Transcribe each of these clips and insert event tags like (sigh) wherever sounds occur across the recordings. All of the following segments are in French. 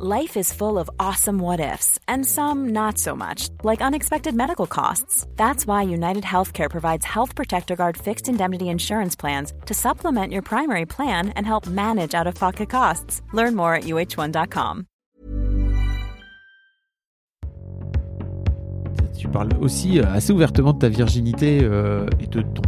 Life is full of awesome what ifs, and some not so much, like unexpected medical costs. That's why United Healthcare provides Health Protector Guard fixed indemnity insurance plans to supplement your primary plan and help manage out of pocket costs. Learn more at uh1.com. Tu parles aussi euh, assez ouvertement de ta virginité euh, et de ton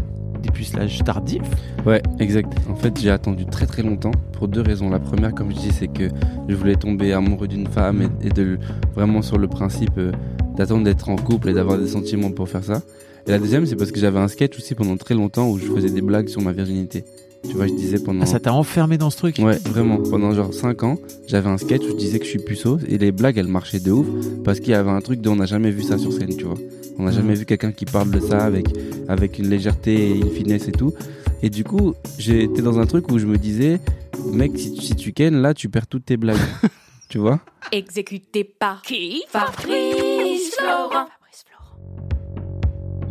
dépucelage tardif. Ouais, exact. En fait, j'ai attendu très très longtemps pour deux raisons. La première, comme je dis, c'est que je voulais tomber amoureux d'une femme et, et de vraiment sur le principe euh, d'attendre d'être en couple et d'avoir des sentiments pour faire ça. Et la deuxième, c'est parce que j'avais un sketch aussi pendant très longtemps où je faisais des blagues sur ma virginité. Tu vois, je disais pendant. Ah, ça t'a enfermé dans ce truc? Ouais, vraiment. Pendant genre 5 ans, j'avais un sketch où je disais que je suis puceau et les blagues elles marchaient de ouf parce qu'il y avait un truc dont on n'a jamais vu ça sur scène, tu vois. On n'a Mhm. jamais vu quelqu'un qui parle de ça avec, avec une légèreté et une finesse et tout. Et du coup, j'étais dans un truc où je me disais, mec, si, tu- si tu kennes, là, tu perds toutes tes blagues. (laughs) tu vois? Exécuté par qui? Fabrice Florent.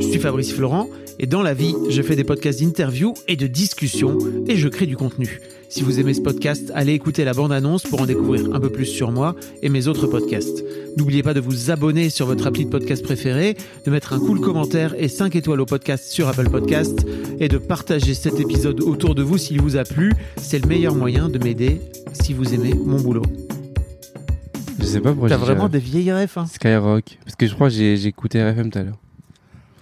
Je suis Fabrice Florent et dans la vie, je fais des podcasts d'interview et de discussion et je crée du contenu. Si vous aimez ce podcast, allez écouter la bande-annonce pour en découvrir un peu plus sur moi et mes autres podcasts. N'oubliez pas de vous abonner sur votre appli de podcast préféré, de mettre un cool commentaire et 5 étoiles au podcast sur Apple Podcast et de partager cet épisode autour de vous s'il vous a plu. C'est le meilleur moyen de m'aider si vous aimez mon boulot. Je sais pas pourquoi T'as j'ai vraiment des vieilles RF, hein Skyrock. Parce que je crois que j'ai j'ai écouté RFM tout à l'heure.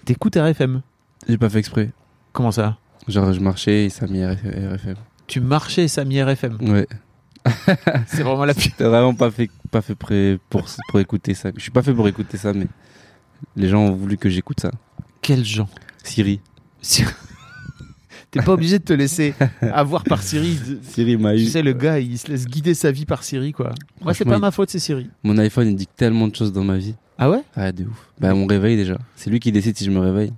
T'écoutes RFM J'ai pas fait exprès. Comment ça Genre, je marchais et ça a mis RFM. Tu marchais Samy RFM. Ouais. (laughs) C'est vraiment la pire. (laughs) T'as vraiment pas fait, pas fait prêt pour, pour écouter ça. Je suis pas fait pour écouter ça, mais les gens ont voulu que j'écoute ça. Quels gens Siri. (laughs) T'es pas obligé de te laisser avoir par Siri. Siri m'a Tu eu. sais, le gars, il se laisse guider sa vie par Siri, quoi. Moi, c'est pas ma faute, c'est Siri. Mon iPhone, il dit tellement de choses dans ma vie. Ah ouais? Ah, de ouf. Bah, mon réveil déjà. C'est lui qui décide si je me réveille.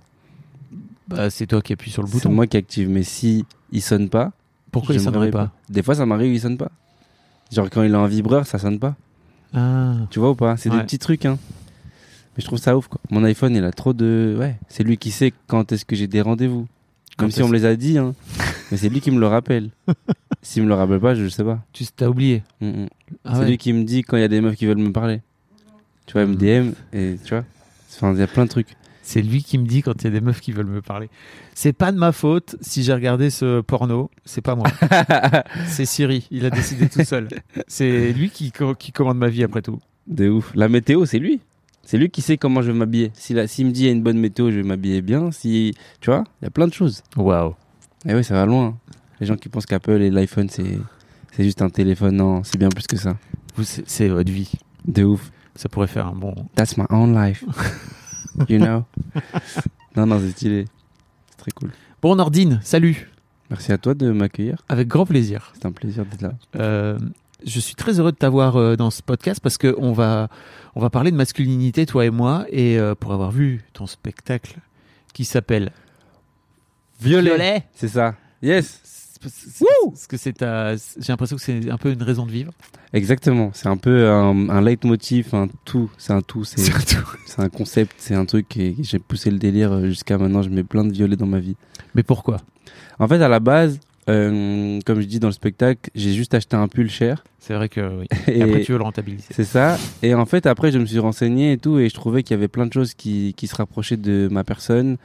Bah, c'est toi qui appuies sur le C'est bouton. moi qui active. Mais si il sonne pas, Pourquoi je il me sonnerait réveille pas? Des fois, ça m'arrive, il sonne pas. Genre, quand il a un vibreur, ça sonne pas. Ah. Tu vois ou pas? C'est Ouais. des petits trucs, hein. Mais je trouve ça ouf, quoi. Mon iPhone, il a trop de. Ouais. C'est lui qui sait quand est-ce que j'ai des rendez-vous. Quand Comme si on est-ce- me les a dit, hein. (laughs) Mais c'est lui qui me le rappelle. (laughs) S'il me le rappelle pas, je sais pas. Tu t'as oublié. Mm, mm. Ah c'est ouais. lui qui me dit quand il y a des meufs qui veulent me parler. Tu vois, il me DM et tu vois. Enfin, il y a plein de trucs. C'est lui qui me dit quand il y a des meufs qui veulent me parler. C'est pas de ma faute si j'ai regardé ce porno. C'est pas moi. (laughs) c'est Siri. Il a décidé tout seul. C'est lui qui, co- qui commande ma vie après tout. De ouf. La météo, c'est lui. C'est lui qui sait comment je vais m'habiller. S'il s'il me dit il y a une bonne météo, je vais m'habiller bien. Si, tu vois, il y a plein de choses. Waouh. Et oui, ça va loin. Les gens qui pensent qu'Apple et l'iPhone, c'est, juste un téléphone. Non, c'est bien plus que ça. C'est votre vie. De ouf. Ça pourrait faire un bon. That's my own life. (laughs) you know? non, non, c'est stylé. C'est très cool. Bon, Nordine, salut. Merci à toi de m'accueillir. Avec grand plaisir. C'est un plaisir d'être là. Euh, je suis très heureux de t'avoir euh, dans ce podcast parce que on va on va parler de masculinité toi et moi et euh, pour avoir vu ton spectacle qui s'appelle Violet. C'est ça. Yes. Parce que c'est ta- j'ai l'impression que c'est un peu une raison de vivre. Exactement. C'est un peu un, un leitmotiv, un tout. C'est un tout. C'est, (laughs) c'est un concept. C'est un truc et j'ai poussé le délire euh, jusqu'à maintenant. Je mets plein de violets dans ma vie. Mais pourquoi? En fait, à la base, euh, comme je dis dans le spectacle, j'ai juste acheté un pull cher. C'est vrai que oui. (laughs) Et Et après tu veux le rentabiliser. c'est ça. Et en fait, après, je me suis renseigné et tout, et je trouvais qu'il y avait plein de choses qui, qui se rapprochaient de ma personne,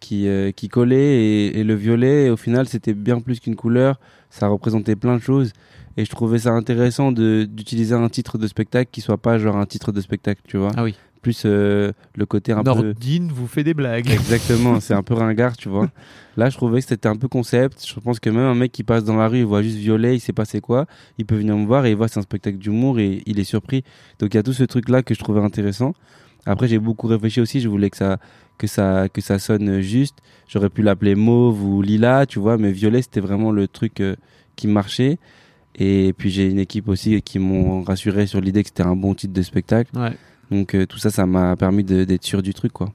qui, euh, qui collaient. Et, et le violet, au final, c'était bien plus qu'une couleur. Ça représentait plein de choses. Et je trouvais ça intéressant de, d'utiliser un titre de spectacle qui soit pas genre un titre de spectacle, tu vois. Ah oui. Plus euh, le côté un peu. Nordine vous fait des blagues. Exactement, c'est un peu ringard, tu vois. Là, je trouvais que c'était un peu concept. Je pense que même un mec qui passe dans la rue, il voit juste violet, il sait pas c'est quoi, il peut venir me voir et il voit c'est un spectacle d'humour et il est surpris. Donc il y a tout ce truc là que je trouvais intéressant. Après, j'ai beaucoup réfléchi aussi. Je voulais que ça, que ça, que ça sonne juste. J'aurais pu l'appeler mauve ou lila, tu vois, mais violet c'était vraiment le truc euh, qui marchait. Et puis j'ai une équipe aussi qui m'ont rassuré sur l'idée que c'était un bon titre de spectacle. Ouais. Donc euh, tout ça, ça m'a permis d'être sûr du truc, quoi.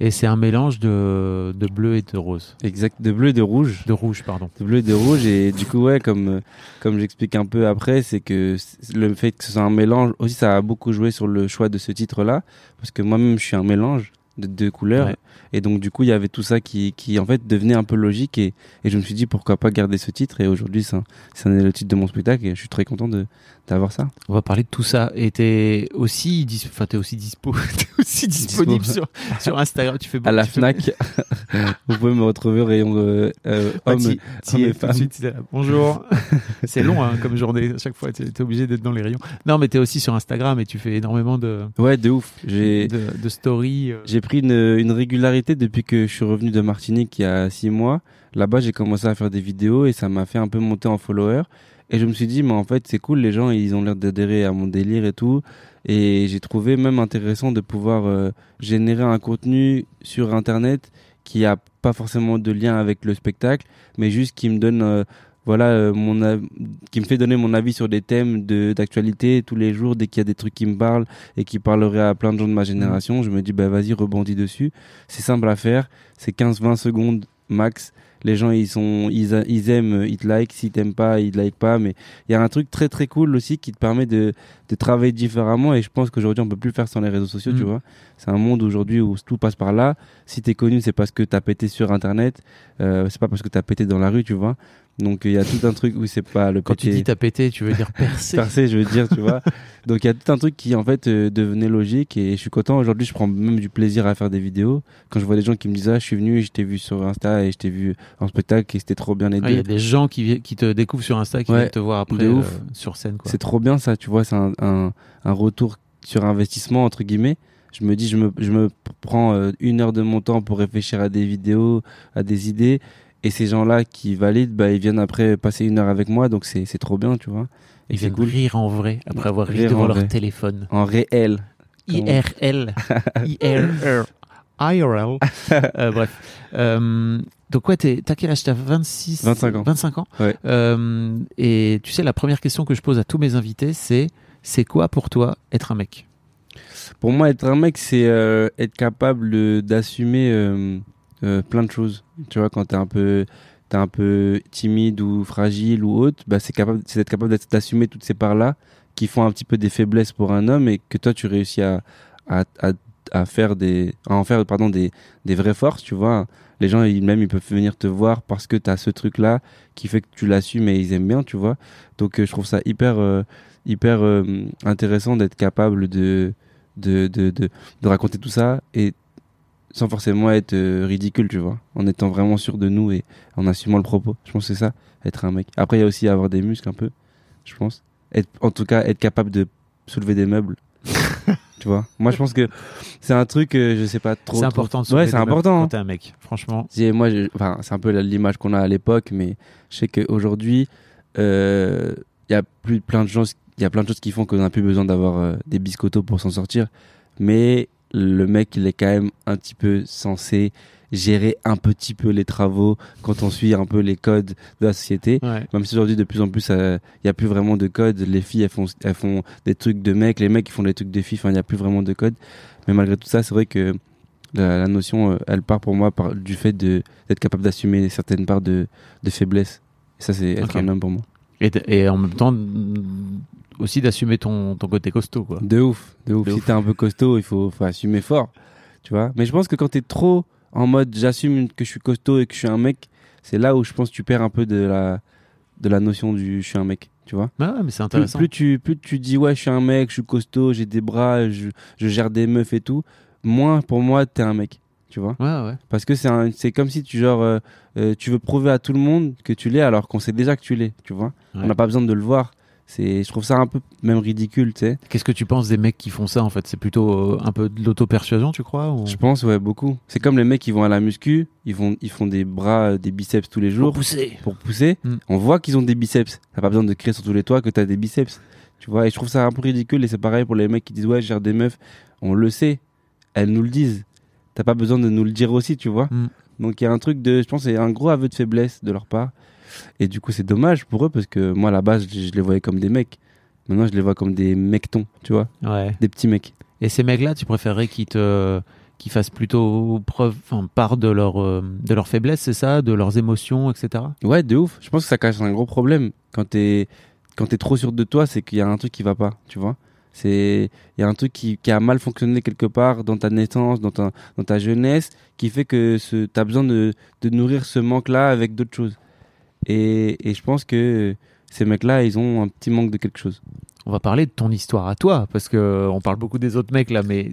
Et c'est un mélange de, de bleu et de rose. Exact, de bleu et de rouge. De rouge, pardon. de bleu et de rouge et du coup ouais comme euh, comme j'explique un peu après c'est que le fait que ce soit un mélange aussi ça a beaucoup joué sur le choix de ce titre là parce que moi-même je suis un mélange de deux couleurs. Ouais. et donc du coup il y avait tout ça qui qui en fait devenait un peu logique. Et, et je me suis dit pourquoi pas garder ce titre? Et aujourd'hui ça ça est le titre de mon spectacle. Et je suis très content de d'avoir ça? On va parler de tout ça. Et t'es aussi, dis- enfin, t'es aussi dispo, (laughs) t'es aussi disponible sur, sur Instagram. Tu fais à la fais- Fnac (laughs) vous pouvez me retrouver au rayon euh, euh, homme hommes es et de femmes. Bonjour. (laughs) c'est long hein, comme journée. À chaque fois, t'es es obligé d'être dans les rayons. Non, mais t'es aussi sur Instagram et tu fais énormément de, ouais de ouf j'ai de, de stories. euh. J'ai pris une, une régularité depuis que je suis revenu de Martinique il y a six mois. Là-bas, j'ai commencé à faire des vidéos et ça m'a fait un peu monter en follower. Et je me suis dit, mais en fait, c'est cool, les gens, ils ont l'air d'adhérer à mon délire et tout. Et j'ai trouvé même intéressant de pouvoir euh, générer un contenu sur Internet qui a pas forcément de lien avec le spectacle, mais juste qui me donne, euh, voilà, euh, mon av- qui me fait donner mon avis sur des thèmes de d'actualité tous les jours dès qu'il y a des trucs qui me parlent et qui parleraient à plein de gens de ma génération. Je me dis, bah vas-y, rebondis dessus. C'est simple à faire. C'est 15-20 secondes max. Les gens, ils sont, ils, aiment, ils te like. S'ils t'aiment pas, ils te like pas. Mais il y a un truc très très cool aussi qui te permet de, de travailler différemment. Et je pense qu'aujourd'hui, on peut plus faire sans les réseaux sociaux, Mm. tu vois. C'est un monde aujourd'hui où tout passe par là. Si t'es connu, c'est parce que t'as pété sur Internet. Euh, c'est pas parce que t'as pété dans la rue, tu vois. Donc il y a tout un truc où c'est pas le Quand tu dis t'as pété, tu veux dire percé. (laughs) percé, je veux dire, tu vois. Donc il y a tout un truc qui en fait euh, devenait logique et je suis content. Aujourd'hui, je prends même du plaisir à faire des vidéos. Quand je vois des gens qui me disent ah, je suis venu, je t'ai vu sur Insta et je t'ai vu en spectacle et c'était trop bien les Ouais, Il y deux. a des gens qui, te découvrent sur Insta qui Ouais, viennent te voir après ouf. euh, sur scène. Quoi. C'est trop bien ça, tu vois. C'est un, un, un retour sur investissement entre guillemets. Je me dis, je me, je me prends euh, une heure de mon temps pour réfléchir à des vidéos, à des idées. Et ces gens-là qui valident, bah, ils viennent après passer une heure avec moi, donc c'est trop bien, tu vois. Ils Et viennent cool. rire en vrai après avoir ri Rire devant leur vrai. téléphone. En réel. IRL. IRL. IRL. Euh, bref. Euh, donc ouais, t'as quel âge? T'as 26 25 ans. 25 ans? Ouais. Euh, et tu sais, la première question que je pose à tous mes invités, c'est c'est quoi pour toi être un mec? Pour moi, être un mec, c'est euh, être capable d'assumer euh, plein de choses. Tu vois, quand t'es un peu t'es un peu timide ou fragile ou autre, bah c'est capable, c'est d'être capable d'assumer toutes ces parts-là qui font un petit peu des faiblesses pour un homme et que toi tu réussis à à, à, faire des à en faire pardon des des vraies forces. Tu vois, les gens ils, même ils peuvent venir te voir parce que t'as ce truc-là qui fait que tu l'assumes et ils aiment bien. Tu vois, donc euh, je trouve ça hyper euh, hyper intéressant d'être capable de de, de, de, de raconter tout ça et sans forcément être euh, ridicule, tu vois, en étant vraiment sûr de nous et en assumant le propos. Je pense que c'est ça, être un mec. Après, il y a aussi avoir des muscles un peu, je pense. Être, en tout cas, être capable de soulever des meubles. (laughs) tu vois, moi je pense que c'est un truc, euh, je sais pas trop. C'est trop- important de Ouais, soulever c'est important. quand hein. t'es un mec. Franchement. Si, moi, je- enfin, c'est un peu l'image qu'on a à l'époque, mais je sais qu'aujourd'hui, euh, il y a plus plein de choses, il y a plein de choses qui font qu'on n'a plus besoin d'avoir euh, des biscottos pour s'en sortir. Mais le mec, il est quand même un petit peu censé gérer un petit peu les travaux quand on suit un peu les codes de la société. Ouais. Même si aujourd'hui, de plus en plus, euh, il y a plus vraiment de code. Les filles, elles font, elles font des trucs de mecs, les mecs, ils font des trucs de filles. Enfin, il n'y a plus vraiment de code. Mais malgré tout ça, c'est vrai que la, la notion, euh, elle part pour moi par, du fait d'être capable d'assumer certaines parts de, de faiblesse. Et ça, c'est être un homme pour moi. Et, en même temps, aussi d'assumer ton, ton côté costaud. Quoi. De ouf, de ouf. De si t'es un peu costaud, il faut, faut assumer fort. Tu vois Mais je pense que quand t'es trop en mode j'assume que je suis costaud et que je suis un mec, c'est là où je pense que tu perds un peu de la, de la notion du je suis un mec. Tu vois ouais, mais c'est intéressant. plus tu, plus tu dis ouais, je suis un mec, je suis costaud, j'ai des bras, je, je gère des meufs et tout, moins pour moi, t'es un mec. Tu vois Ouais, ouais. Parce que c'est comme si tu genre euh, euh, tu veux prouver à tout le monde que tu l'es alors qu'on sait déjà que tu l'es, tu vois. Ouais. On n'a pas besoin de le voir. C'est je trouve ça un peu même ridicule, tu sais. Qu'est-ce que tu penses des mecs qui font ça en fait? C'est plutôt euh, un peu de l'auto-persuasion, tu crois ou... Je pense ouais, beaucoup. C'est comme les mecs qui vont à la muscu, ils vont ils font des bras, euh, des biceps tous les jours pousser. pour pousser. Mm. On voit qu'ils ont des biceps. T'as pas besoin de crier sur tous les toits que t'as des biceps. Tu vois, et je trouve ça un peu ridicule et c'est pareil pour les mecs qui disent ouais, je gère des meufs. On le sait. Elles nous le disent. T'as pas besoin de nous le dire aussi, tu vois. Mm. Donc il y a un truc de, je pense, c'est un gros aveu de faiblesse de leur part. Et du coup, c'est dommage pour eux parce que moi, à la base, je, je les voyais comme des mecs. Maintenant, je les vois comme des mectons, tu vois, Ouais. des petits mecs. Et ces mecs-là, tu préférerais qu'ils te qu'ils fassent plutôt preuve, enfin, part de leur euh, de leur faiblesse, c'est ça, de leurs émotions, etc. Ouais, de ouf. Je pense que ça cache un gros problème. Quand t'es quand t'es trop sûr de toi, c'est qu'il y a un truc qui va pas, tu vois. C'est il y a un truc qui, qui a mal fonctionné quelque part dans ta naissance, dans ta dans ta jeunesse, qui fait que ce t'as besoin de de nourrir ce manque-là avec d'autres choses. Et et je pense que ces mecs-là, ils ont un petit manque de quelque chose. On va parler de ton histoire à toi, parce que euh, on parle beaucoup des autres mecs là, mais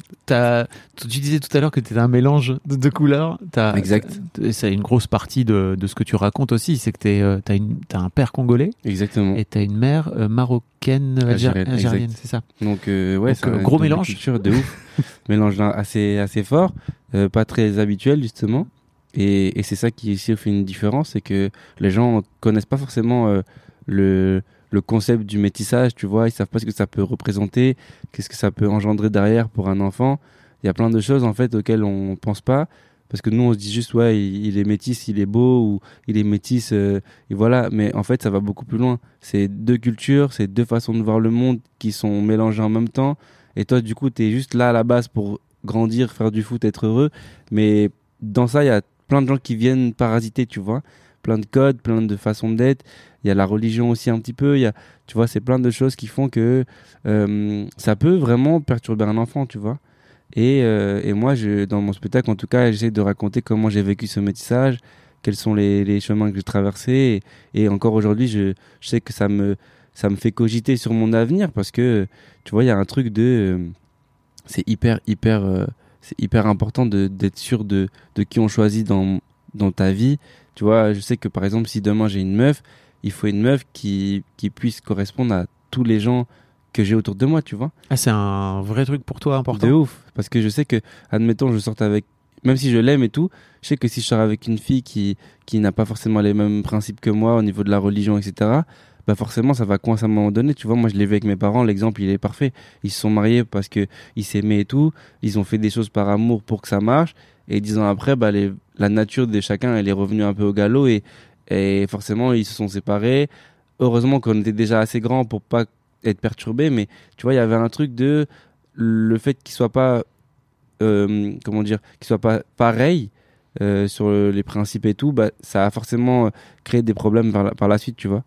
tu disais tout à l'heure que tu étais un mélange de, de couleurs. Exact. Et C'est une grosse partie de, de ce que tu racontes aussi, c'est que t'es, euh, t'as un père congolais Exactement. et t'as une mère euh, marocaine, algé- Algérienne, c'est ça. Donc euh, ouais, Donc, c'est euh, un gros mélange. de ouf, (laughs) mélange assez assez fort, euh, pas très habituel justement. Et, et c'est ça qui ici fait une différence, c'est que les gens connaissent pas forcément euh, le le concept du métissage, tu vois, ils savent pas ce que ça peut représenter, qu'est-ce que ça peut engendrer derrière pour un enfant. Il y a plein de choses en fait auxquelles on pense pas parce que nous on se dit juste ouais il, est métis, il est beau ou il est métis euh, et voilà, mais en fait ça va beaucoup plus loin. C'est deux cultures, c'est deux façons de voir le monde qui sont mélangées en même temps et toi du coup tu es juste là à la base pour grandir, faire du foot, être heureux, mais dans ça il y a plein de gens qui viennent parasiter, tu vois, plein de codes, plein de façons d'être. Il y a la religion aussi un petit peu. Il y a, tu vois, c'est plein de choses qui font que euh, ça peut vraiment perturber un enfant, tu vois. Et, euh, et moi, je, dans mon spectacle, en tout cas, j'essaie de raconter comment j'ai vécu ce métissage, quels sont les, les chemins que j'ai traversés. Et, encore aujourd'hui, je, je sais que ça me, ça me fait cogiter sur mon avenir parce que, tu vois, il y a un truc de. euh, c'est hyper, hyper, c'est hyper important d'être sûr de, de qui on choisit dans, dans ta vie. Tu vois, je sais que par exemple, si demain j'ai une meuf, il faut une meuf qui, qui puisse correspondre à tous les gens que j'ai autour de moi, tu vois. Ah, c'est un vrai truc pour toi important. De ouf. Parce que je sais que, admettons, je sorte avec, même si je l'aime et tout, je sais que si je sors avec une fille qui, qui n'a pas forcément les mêmes principes que moi au niveau de la religion, etc., bah forcément, ça va coincer à un moment donné. Tu vois, moi, je l'ai vu avec mes parents, l'exemple, il est parfait. Ils se sont mariés parce que ils s'aimaient et tout. Ils ont fait des choses par amour pour que ça marche. Et dix ans après, bah, la nature de chacun, elle est revenue un peu au galop et, et forcément, ils se sont séparés. Heureusement qu'on était déjà assez grand pour pas être perturbé, mais tu vois, il y avait un truc de le fait qu'ils soient pas, euh, comment dire, qu'ils soient pas pareils euh, sur les principes et tout, bah, ça a forcément euh, créé des problèmes par la suite, tu vois.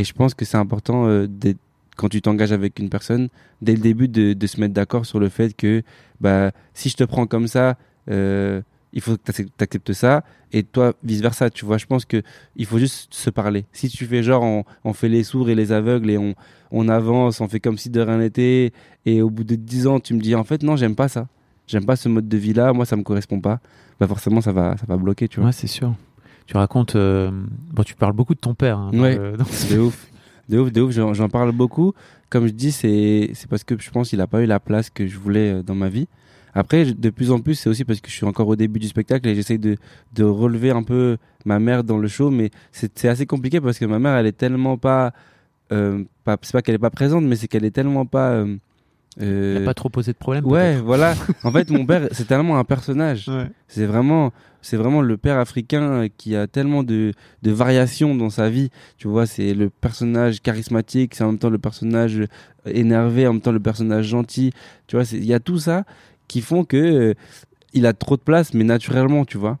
Et je pense que c'est important euh, quand tu t'engages avec une personne, dès le début, de, se mettre d'accord sur le fait que bah, si je te prends comme ça, euh, il faut que tu acceptes ça, et toi, vice-versa, tu vois. Je pense que il faut juste se parler. Si tu fais genre, on, fait les sourds et les aveugles, et on, avance, on fait comme si de rien n'était, et au bout de 10 ans, tu me dis, en fait, non, j'aime pas ça. J'aime pas ce mode de vie-là, moi, ça me correspond pas. Bah forcément, ça va, ça va bloquer, tu vois. Ouais, c'est sûr. Tu racontes. euh, Bon, tu parles beaucoup de ton père. hein, Ouais. dans- (laughs) de ouf. De ouf, de ouf, j'en parle beaucoup. Comme je dis, c'est c'est parce que je pense qu'il a pas eu la place que je voulais euh, dans ma vie. Après, de plus en plus, c'est aussi parce que je suis encore au début du spectacle et j'essaye de, de relever un peu ma mère dans le show, mais c'est c'est assez compliqué parce que ma mère, elle est tellement pas... Euh, pas c'est pas qu'elle est pas présente, mais c'est qu'elle est tellement pas... euh, euh, Il pas trop posé de problème. ouais, voilà. (laughs) En fait, mon père, c'est tellement un personnage. Ouais. C'est vraiment, c'est vraiment le père africain qui a tellement de, de variations dans sa vie. Tu vois, c'est le personnage charismatique, c'est en même temps le personnage énervé, en même temps le personnage gentil. Tu vois, il y a tout ça qui font que euh, il a trop de place, mais naturellement, tu vois.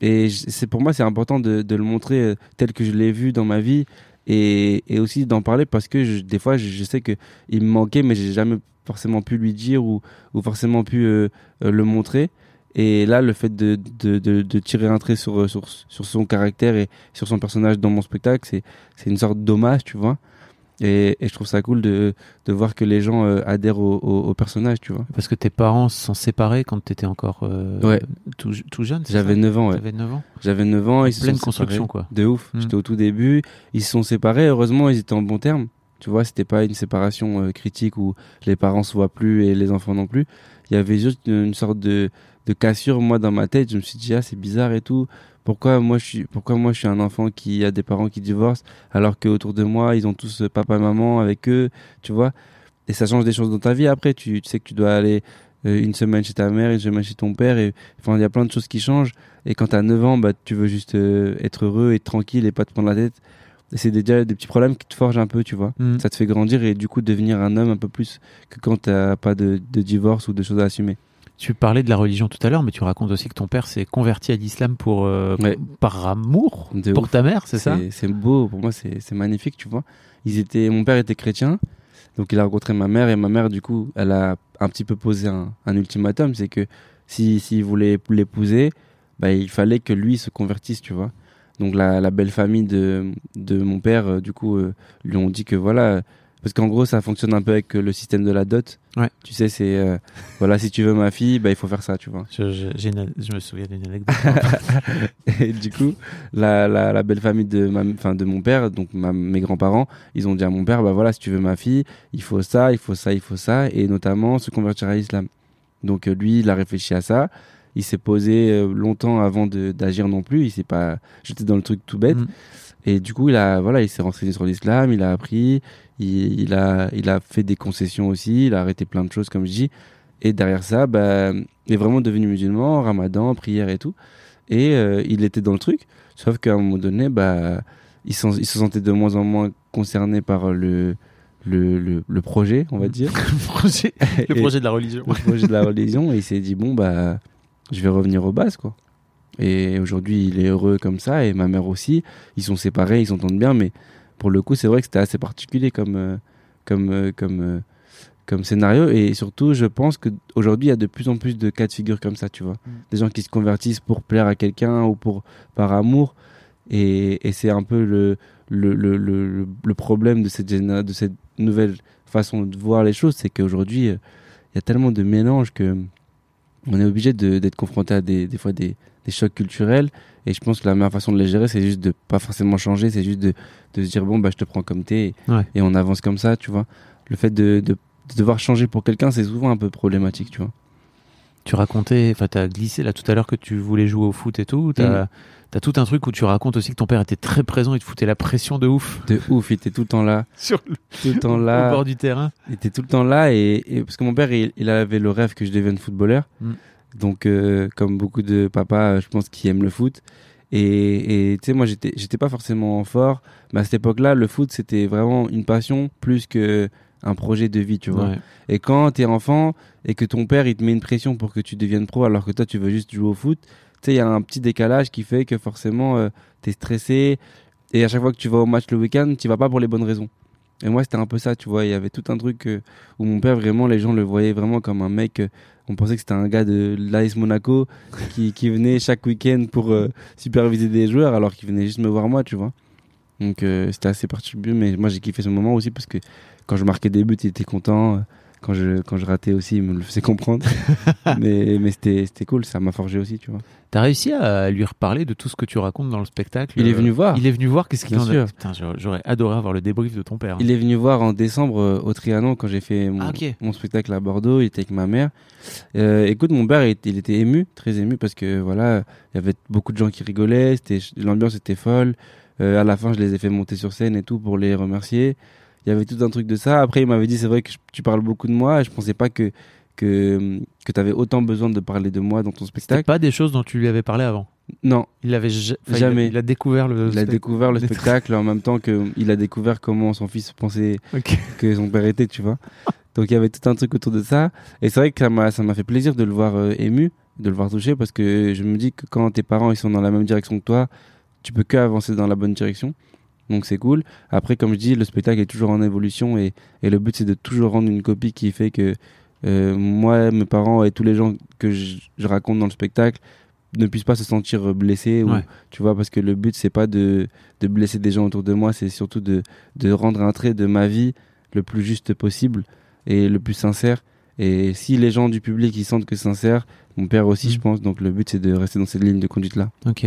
Et c'est pour moi, c'est important de, de le montrer euh, tel que je l'ai vu dans ma vie et, et aussi d'en parler parce que je- des fois, je, je sais que il me manquait, mais j'ai jamais forcément pu lui dire ou, ou forcément pu euh, euh, le montrer. Et là, le fait de, de, de, de tirer un trait sur, euh, sur, sur son caractère et sur son personnage dans mon spectacle, c'est, c'est une sorte d'hommage, tu vois. Et, et je trouve ça cool de, de voir que les gens euh, adhèrent au, au, au personnage, tu vois. Parce que tes parents se sont séparés quand tu étais encore euh, Ouais. tout, tout jeune. J'avais ça 9 ans, ouais. T'avais 9 ans. J'avais 9 ans, ils se pleine sont construction, séparés. quoi. De ouf. Mm. J'étais au tout début. Ils se sont séparés. Heureusement, ils étaient en bon terme. Tu vois, c'était pas une séparation euh, critique où les parents se voient plus et les enfants non plus. Il y avait juste une, sorte de, de cassure, moi, dans ma tête. Je me suis dit, ah, c'est bizarre et tout. Pourquoi moi, je suis, pourquoi moi, je suis un enfant qui a des parents qui divorcent alors que autour de moi, ils ont tous euh, papa et maman avec eux, tu vois? Et ça change des choses dans ta vie après. Tu, sais que tu dois aller euh, une semaine chez ta mère, une semaine chez ton père. Enfin, il y a plein de choses qui changent. Et quand t'as 9 ans, bah, tu veux juste être heureux et tranquille et pas te prendre la tête. C'est déjà des petits problèmes qui te forgent un peu, tu vois. Mm. Ça te fait grandir et du coup devenir un homme un peu plus que quand t'as pas de, de divorce ou de choses à assumer. Tu parlais de la religion tout à l'heure, mais tu racontes aussi que ton père s'est converti à l'islam pour euh, Ouais. par amour De pour ouf. ta mère, c'est ça? C'est beau, pour moi c'est c'est magnifique, tu vois. Ils étaient, mon père était chrétien, donc il a rencontré ma mère et ma mère du coup, elle a un petit peu posé un, un ultimatum, c'est que si s'il voulait l'épouser, bah il fallait que lui se convertisse, tu vois. Donc la, la belle famille de de mon père, euh, du coup, euh, lui ont dit que voilà, parce qu'en gros ça fonctionne un peu avec euh, le système de la dot. Ouais. Tu sais, c'est (laughs) voilà, si tu veux ma fille, bah il faut faire ça, tu vois. je, je- j'ai une- je me souviens d'une anecdote. (laughs) Et du coup, la, la, la belle famille de, ma, enfin, de mon père, donc ma- mes grands-parents, ils ont dit à mon père, bah voilà, si tu veux ma fille, il faut ça, il faut ça, il faut ça, et notamment se convertir à l'islam. Donc lui, il a réfléchi à ça. Il s'est posé euh, longtemps avant d'agir non plus. Il s'est pas jeté dans le truc tout bête. Mm. Et du coup, il a, voilà, il s'est renseigné sur l'islam, il a appris, il, il a, il a fait des concessions aussi, il a arrêté plein de choses, comme je dis. Et derrière ça, bah, il est vraiment devenu musulman, ramadan, prière et tout. Et euh, il était dans le truc. Sauf qu'à un moment donné, bah, il, se sentait de moins en moins concerné par le, le, le, le projet, on va dire. (laughs) le projet, (laughs) le Et- projet de la religion. le projet de la (laughs) religion. Et il s'est dit, bon, bah, je vais revenir aux bases, quoi. Et aujourd'hui, il est heureux comme ça, et ma mère aussi. Ils sont séparés, ils s'entendent bien, mais pour le coup, c'est vrai que c'était assez particulier comme, euh, comme, euh, comme, euh, comme scénario. Et surtout, je pense qu'aujourd'hui, il y a de plus en plus de cas de figure comme ça, tu vois. Des gens qui se convertissent pour plaire à quelqu'un ou pour, par amour. Et, et c'est un peu le, le, le, le, le problème de cette, de cette nouvelle façon de voir les choses, c'est qu'aujourd'hui, il y a tellement de mélanges que on est obligé d'être confronté à des, des fois des, des chocs culturels. Et je pense que la meilleure façon de les gérer, c'est juste de pas forcément changer, c'est juste de, de se dire bon, bah, je te prends comme t'es et, Ouais. et on avance comme ça, tu vois. Le fait de, de, de devoir changer pour quelqu'un, c'est souvent un peu problématique, tu vois. Tu racontais, enfin, t'as glissé là tout à l'heure que tu voulais jouer au foot et tout. T'as Mm. as tout un truc où tu racontes aussi que ton père était très présent et te foutait la pression de ouf De ouf, il était tout le temps là, (laughs) sur le, tout le temps au là. bord du terrain. Il était tout le temps là et, et parce que mon père, il, il avait le rêve que je devienne footballeur. Mm. Donc, euh, comme beaucoup de papas, euh, je pense qui aiment le foot. Et tu sais, moi, j'étais, j'étais pas forcément fort, mais à cette époque-là, le foot, c'était vraiment une passion plus que un projet de vie, tu vois. Ouais. Et quand t'es enfant et que ton père, il te met une pression pour que tu deviennes pro alors que toi, tu veux juste jouer au foot, tu sais, il y a un petit décalage qui fait que forcément, euh, t'es stressé. Et à chaque fois que tu vas au match le week-end, tu vas pas pour les bonnes raisons. Et moi, c'était un peu ça, tu vois. Il y avait tout un truc euh, où mon père, vraiment, les gens le voyaient vraiment comme un mec. euh, on pensait que c'était un gars de l'AS Monaco (laughs) qui, qui venait chaque week-end pour superviser des joueurs alors qu'il venait juste me voir moi, tu vois. Donc c'était assez particulier, mais moi j'ai kiffé ce moment aussi parce que quand je marquais des buts, il était content. Quand je, quand je ratais aussi, il me le faisait comprendre. (laughs) mais mais c'était c'était cool, ça m'a forgé aussi, tu vois. T'as réussi à lui reparler de tout ce que tu racontes dans le spectacle Il est venu voir. Il est venu voir. Qu'est-ce qu'il en a. Putain, j'aurais- adoré avoir le débrief de ton père. Il est venu voir en décembre euh, au Trianon quand j'ai fait mon, Ah, mon spectacle à Bordeaux. Il était avec ma mère. Euh, écoute, mon père, il, était- il était ému, très ému, parce que voilà, il y avait beaucoup de gens qui rigolaient. L'ambiance était folle. Euh, à la fin, je les ai fait monter sur scène et tout pour les remercier. Il y avait tout un truc de ça. Après, il m'avait dit, c'est vrai que je- tu parles beaucoup de moi. Et je pensais pas que que que t'avais autant besoin de parler de moi dans ton spectacle. pas des choses dont tu lui avais parlé avant. Non, Il avait ja- enfin, il a- Jamais. Il a, découvert le. il a découvert le (laughs) spectacle en même temps que il a découvert comment son fils pensait que son père était, tu vois. Donc il y avait tout un truc autour de ça. Et c'est vrai que ça m'a, ça m'a fait plaisir de le voir euh, ému, de le voir touché, parce que je me dis que quand tes parents ils sont dans la même direction que toi, tu peux que avancer dans la bonne direction. Donc c'est cool. Après, comme je dis, le spectacle est toujours en évolution et, et le but c'est de toujours rendre une copie qui fait que euh, moi, mes parents et tous les gens que je, je raconte dans le spectacle ne puissent pas se sentir blessés ou Ouais. tu vois parce que le but c'est pas de, de blesser des gens autour de moi c'est surtout de, de rendre un trait de ma vie le plus juste possible et le plus sincère et si les gens du public ils sentent que c'est sincère mon père aussi Mm. je pense donc le but c'est de rester dans cette ligne de conduite là Ok.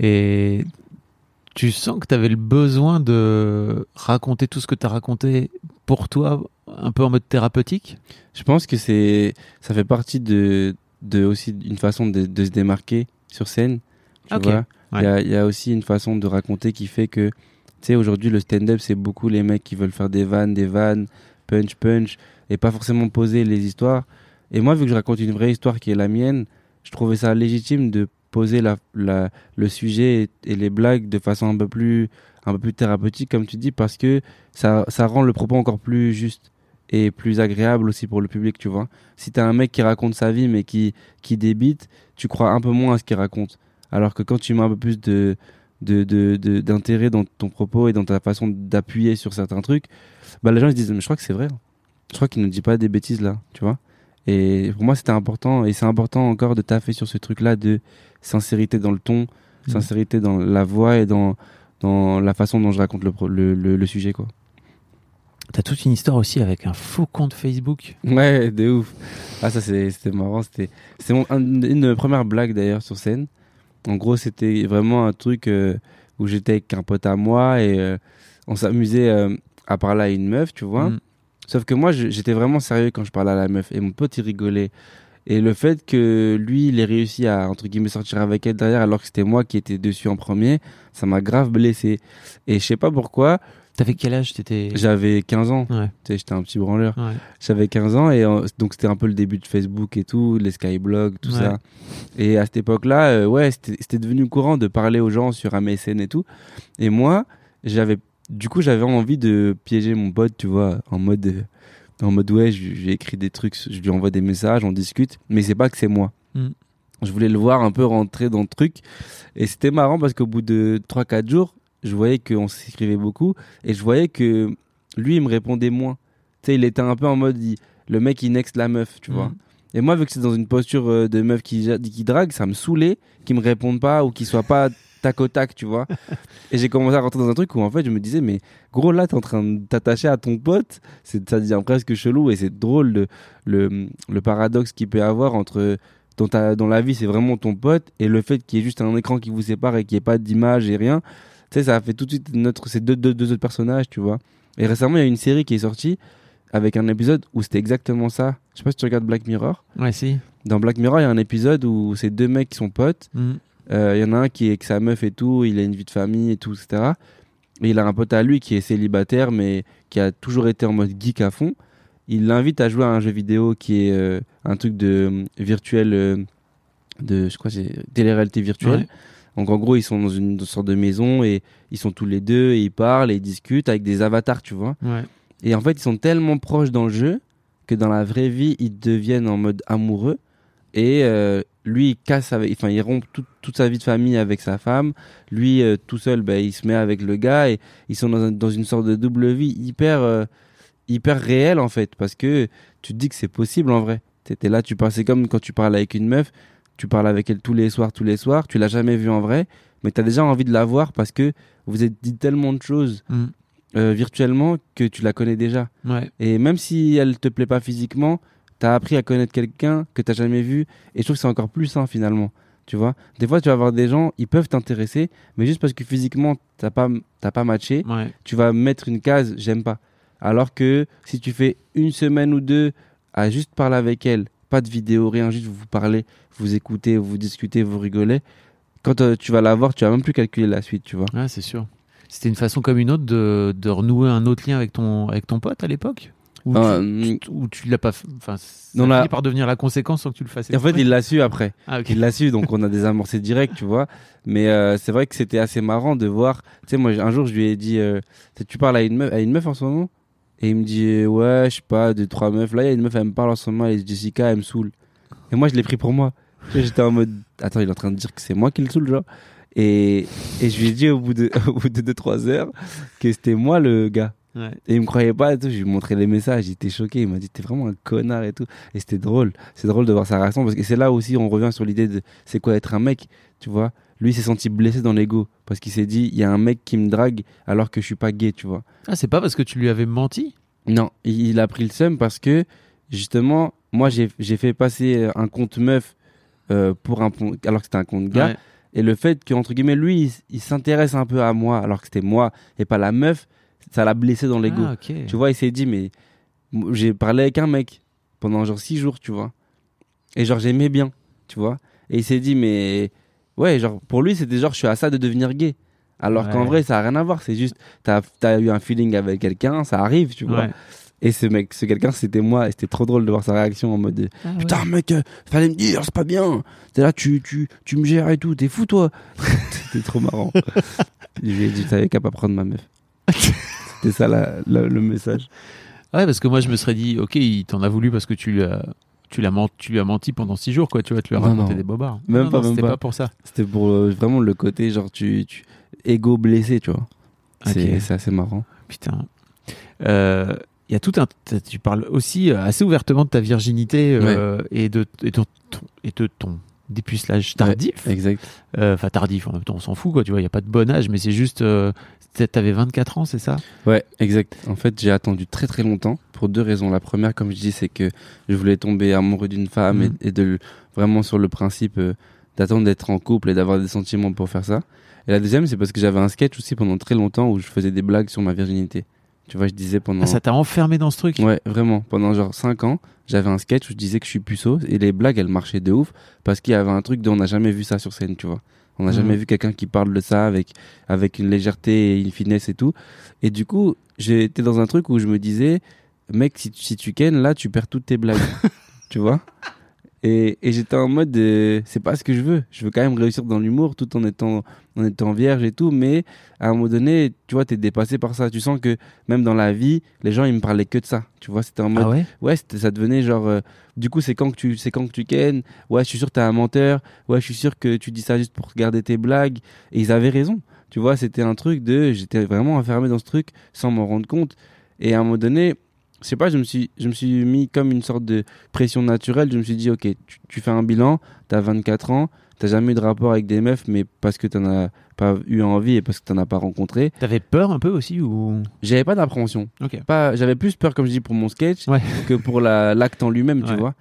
Et tu sens que tu avais le besoin de raconter tout ce que tu as raconté pour toi, un peu en mode thérapeutique? Je pense que c'est, ça fait partie de, de aussi une façon de, de se démarquer sur scène. Tu Ok. vois, il y, Ouais. y a aussi une façon de raconter qui fait que, tu sais, aujourd'hui le stand-up c'est beaucoup les mecs qui veulent faire des vannes, des vannes, punch, punch, et pas forcément poser les histoires. Et moi, vu que je raconte une vraie histoire qui est la mienne, je trouvais ça légitime de poser le sujet et, les blagues de façon un peu plus un peu plus thérapeutique comme tu dis parce que ça, ça rend le propos encore plus juste et plus agréable aussi pour le public tu vois. Si t'as un mec qui raconte sa vie mais qui qui débite tu crois un peu moins à ce qu'il raconte. Alors que quand tu mets un peu plus de de de- de- d'intérêt dans ton propos et dans ta façon d'appuyer sur certains trucs bah les gens ils se disent mais je crois que c'est vrai. Je crois qu'il ne dit pas des bêtises là tu vois. Et pour moi c'était important et c'est important encore de taffer sur ce truc là de sincérité dans le ton Mhm. sincérité dans la voix et dans dans la façon dont je raconte le, le, le, le sujet quoi T'as toute une histoire aussi avec un faux compte Facebook. Ouais, de ouf. Ah, ça, c'est- c'était marrant. C'était c'est mon- un- une première blague d'ailleurs sur scène. En gros, c'était vraiment un truc euh, où j'étais avec un pote à moi et euh, on s'amusait euh, à parler à une meuf, tu vois. Mm. Sauf que moi, j'étais vraiment sérieux quand je parlais à la meuf et mon pote, il rigolait. Et le fait que lui, il ait réussi à, entre guillemets, sortir avec elle derrière alors que c'était moi qui étais dessus en premier, ça m'a grave blessé. Et je sais pas pourquoi, T'avais quel âge? T'étais. j'avais 15 ans. Ouais. J'étais un petit branleur. Ouais. J'avais 15 ans et euh, donc c'était un peu le début de Facebook et tout, les skyblogs, tout Ouais. ça. Et à cette époque-là, euh, ouais, c'était c'était devenu courant de parler aux gens sur MSN et tout. Et moi, j'avais, du coup, j'avais envie de piéger mon pote, tu vois, en mode, euh, en mode ouais, j'ai écrit des trucs, je lui envoie des messages, on discute, mais c'est pas que c'est moi. Mm. Je voulais le voir un peu rentrer dans le truc. Et c'était marrant parce qu'au bout de 3-4 jours, je voyais qu'on s'écrivait beaucoup et je voyais que lui, il me répondait moins. Tu sais, il était un peu en mode, il- le mec, il next la meuf, tu vois. Mm. Et moi, vu que c'est dans une posture euh, de meuf qui, qui drague, ça me saoulait qu'ils me répondent pas ou qu'ils soient pas tac au tac, tu vois. (laughs) Et j'ai commencé à rentrer dans un truc où en fait, je me disais, mais gros, là, t'es en train de t'attacher à ton pote, c'est, ça devient presque chelou et c'est drôle le, le, le paradoxe qu'il peut y avoir entre dans, ta, dans la vie, c'est vraiment ton pote et le fait qu'il y ait juste un écran qui vous sépare et qu'il n'y ait pas d'image et rien. Tu sais, ça a fait tout de suite notre, ces deux, deux, deux autres personnages, tu vois. Et récemment, il y a une série qui est sortie avec un épisode où c'était exactement ça. Je sais pas si tu regardes Black Mirror. Ouais, si. Dans Black Mirror, il y a un épisode où c'est deux mecs qui sont potes. Mm. Euh, Il y en a un qui est avec sa meuf et tout, il a une vie de famille et tout, etc. Et il a un pote à lui qui est célibataire, mais qui a toujours été en mode geek à fond. Il l'invite à jouer à un jeu vidéo qui est euh, un truc de euh, virtuel, euh, de, je crois, que c'est télé-réalité virtuelle. Ouais. Donc en gros, ils sont dans une sorte de maison et ils sont tous les deux et ils parlent et ils discutent avec des avatars, tu vois. Ouais. Et en fait, ils sont tellement proches dans le jeu que dans la vraie vie, ils deviennent en mode amoureux. Et euh, lui, il casse avec, enfin, il rompt tout- toute sa vie de famille avec sa femme. Lui, euh, tout seul, ben, il se met avec le gars et ils sont dans, un- dans une sorte de double vie hyper, euh, hyper réelle en fait, parce que tu te dis que c'est possible en vrai. T'étais là, tu passais comme quand tu parles avec une meuf, tu parles avec elle tous les soirs, tous les soirs. Tu l'as jamais vue en vrai, mais t'as déjà envie de la voir parce que vous êtes dit tellement de choses Mm. virtuellement que tu la connais déjà. Ouais. Et même si elle te plaît pas physiquement, t'as appris à connaître quelqu'un que t'as jamais vu. Et je trouve que c'est encore plus sain finalement. Tu vois Des fois, tu vas voir des gens, ils peuvent t'intéresser, mais juste parce que physiquement, t'as pas, t'as pas matché, Ouais. tu vas mettre une case, j'aime pas. Alors que si tu fais une semaine ou deux à juste parler avec elle, pas de vidéo, rien, juste vous parlez, vous écoutez, vous discutez, vous rigolez, quand euh, tu vas la voir, tu vas même plus calculer la suite, tu vois. Ouais, c'est sûr. C'était une façon comme une autre de, de renouer un autre lien avec ton, avec ton pote à l'époque? Ou Ah, tu, tu- l'as pas. Enfin, ça finit là- par devenir la conséquence sans que tu le fasses. En fait, il l'a su après. Ah, ok. Il l'a su, donc on a désamorcé direct, tu vois. Mais euh, c'est vrai que c'était assez marrant de voir. Tu sais, moi, un jour, je lui ai dit euh, Tu parles à une, meuf, à une meuf en ce moment Et il me dit euh, Ouais, je sais pas, deux, trois meufs. Là, il y a une meuf, elle me parle en ce moment, elle dit Jessica, elle me saoule. Et moi, je l'ai pris pour moi. J'étais en mode Attends, il est en train de dire que c'est moi qui le saoule, genre. Et, et je lui ai dit au bout de (laughs) 2-3 heures que c'était moi le gars. Ouais. Et il me croyait pas et tout. Je lui ai montré les messages, il était choqué. Il m'a dit, t'es vraiment un connard et tout. Et c'était drôle. C'est drôle de voir sa réaction parce que c'est là aussi on revient sur l'idée de c'est quoi être un mec, tu vois. Lui s'est senti blessé dans l'ego parce qu'il s'est dit, il y a un mec qui me drague alors que je suis pas gay, tu vois. Ah, c'est pas parce que tu lui avais menti? Non, il a pris le seum parce que justement, moi j'ai fait passer un compte meuf euh, pour un alors que c'était un compte gars Ouais. et le fait que entre guillemets lui il, il s'intéresse un peu à moi alors que c'était moi et pas la meuf, ça l'a blessé dans l'ego. Ah. Tu vois, il s'est dit mais j'ai parlé avec un mec pendant genre six jours, tu vois. Et genre j'aimais bien, tu vois. Et il s'est dit mais ouais, genre pour lui c'était genre je suis à ça de devenir gay. Alors qu'en vrai ça a rien à voir, c'est juste t'as as eu un feeling avec quelqu'un, ça arrive, tu vois. Ouais. Et ce mec, ce quelqu'un, c'était moi. Et c'était trop drôle de voir sa réaction en mode de, Ah, ouais. Putain, mec, euh, fallait me dire, c'est pas bien. T'es là, tu, tu, tu me gères et tout. T'es fou, toi. (laughs) c'était trop marrant. (laughs) Je lui ai dit, t'avais qu'à pas prendre ma meuf. (laughs) c'était ça la- la- le message. Ouais, parce que moi, je me serais dit, ok, il t'en a voulu parce que tu lui as, tu l'as menti, tu lui as menti pendant six jours, quoi. Tu vois, tu lui as Non, raconté non. des bobards. Même Non, pas, non, même C'était pas. pas pour ça. C'était pour euh, vraiment le côté, genre, tu, tu, égo blessé, tu vois. C'est assez marrant. Putain. Euh, Il y a tout un. Tu parles aussi euh, assez ouvertement de ta virginité euh, et, de, et, de ton, et de ton dépucelage tardif. Exact. Euh, Enfin, tardif, en même temps, on s'en fout, quoi. Tu vois, il n'y a pas de bon âge, mais c'est juste. Euh, T'avais 24 ans, c'est ça? Ouais, exact. En fait, j'ai attendu très très longtemps pour deux raisons. La première, comme je dis, c'est que je voulais tomber amoureux d'une femme Mhm. et, et de vraiment sur le principe euh, d'attendre d'être en couple et d'avoir des sentiments pour faire ça. Et la deuxième, c'est parce que j'avais un sketch aussi pendant très longtemps où je faisais des blagues sur ma virginité. Tu vois, je disais pendant. Ah, Ça t'a enfermé dans ce truc? Ouais, vraiment. Pendant genre 5 ans, j'avais un sketch où je disais que je suis puceau et les blagues, elles marchaient de ouf parce qu'il y avait un truc dont on n'a jamais vu ça sur scène, tu vois. On n'a Mhm. jamais vu quelqu'un qui parle de ça avec, avec une légèreté et une finesse et tout. Et du coup, j'étais dans un truc où je me disais, mec, si, tu- si tu là, tu perds toutes tes blagues. (laughs) tu vois? Et, et j'étais en mode, euh, c'est pas ce que je veux. Je veux quand même réussir dans l'humour tout en étant, en étant vierge et tout. Mais à un moment donné, tu vois, t'es dépassé par ça. Tu sens que même dans la vie, les gens, ils me parlaient que de ça. Tu vois, c'était en mode, Ah ouais? ouais, ça devenait genre, euh, du coup, c'est quand que tu, c'est quand que tu kennes? Ouais, je suis sûr que t'es un menteur. Ouais, je suis sûr que tu dis ça juste pour garder tes blagues. Et ils avaient raison. Tu vois, c'était un truc de, j'étais vraiment enfermé dans ce truc sans m'en rendre compte. Et à un moment donné, je sais pas, je me suis, je me suis mis comme une sorte de pression naturelle. Je me suis dit, ok, tu, tu fais un bilan, t'as 24 ans, t'as jamais eu de rapport avec des meufs, mais parce que t'en as pas eu envie et parce que t'en as pas rencontré. T'avais peur un peu aussi ou? J'avais pas d'appréhension. Ok. Pas, j'avais plus peur, comme je dis, pour mon sketch Ouais. (laughs) que pour la- l'acte en lui-même, tu vois.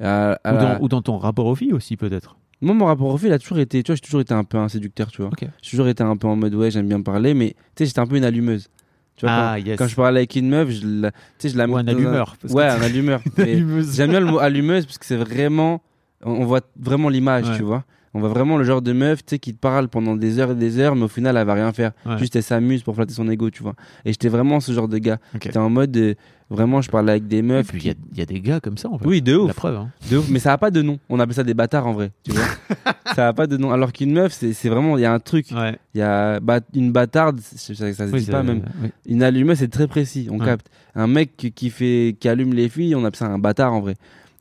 À- à ou, la- dans, ou dans ton rapport aux filles aussi, peut-être? Moi, mon rapport au fait, il a toujours été, tu vois, j'ai toujours été un peu un séducteur, tu vois. J'ai toujours été un peu en mode, ouais, j'aime bien parler, mais tu sais, j'étais un peu une allumeuse. Tu vois, Ah, quand, yes. quand je parlais avec une meuf, je la, tu sais, je la Ou un allumeur, Ouais, un allumeur. (laughs) J'aime bien le mot allumeuse parce que c'est vraiment, on on voit vraiment l'image, Ouais. tu vois. On voit vraiment le genre de meuf, tu sais, qui te parle pendant des heures et des heures, mais au final, elle va rien faire. Ouais. Juste, elle s'amuse pour flatter son ego, tu vois. Et j'étais vraiment ce genre de gars. Ok. J'étais en mode, euh, vraiment, je parlais avec des Et meufs. puis il y, a- il y a des gars comme ça en fait. Oui, de ouf. La preuve. Hein. De ouf, mais ça a pas de nom. On appelle ça des bâtards en vrai, tu vois. (laughs) ça a pas de nom. Alors qu'une meuf, c'est vraiment, il y a un truc. Ouais. Il y a bah, une bâtarde, c'est- ça, ça se Oui, dit pas même. oui. Une allumeuse, c'est très précis, on Ouais. capte. Un mec qui- qui fait, qui allume les filles, on appelle ça un bâtard en vrai.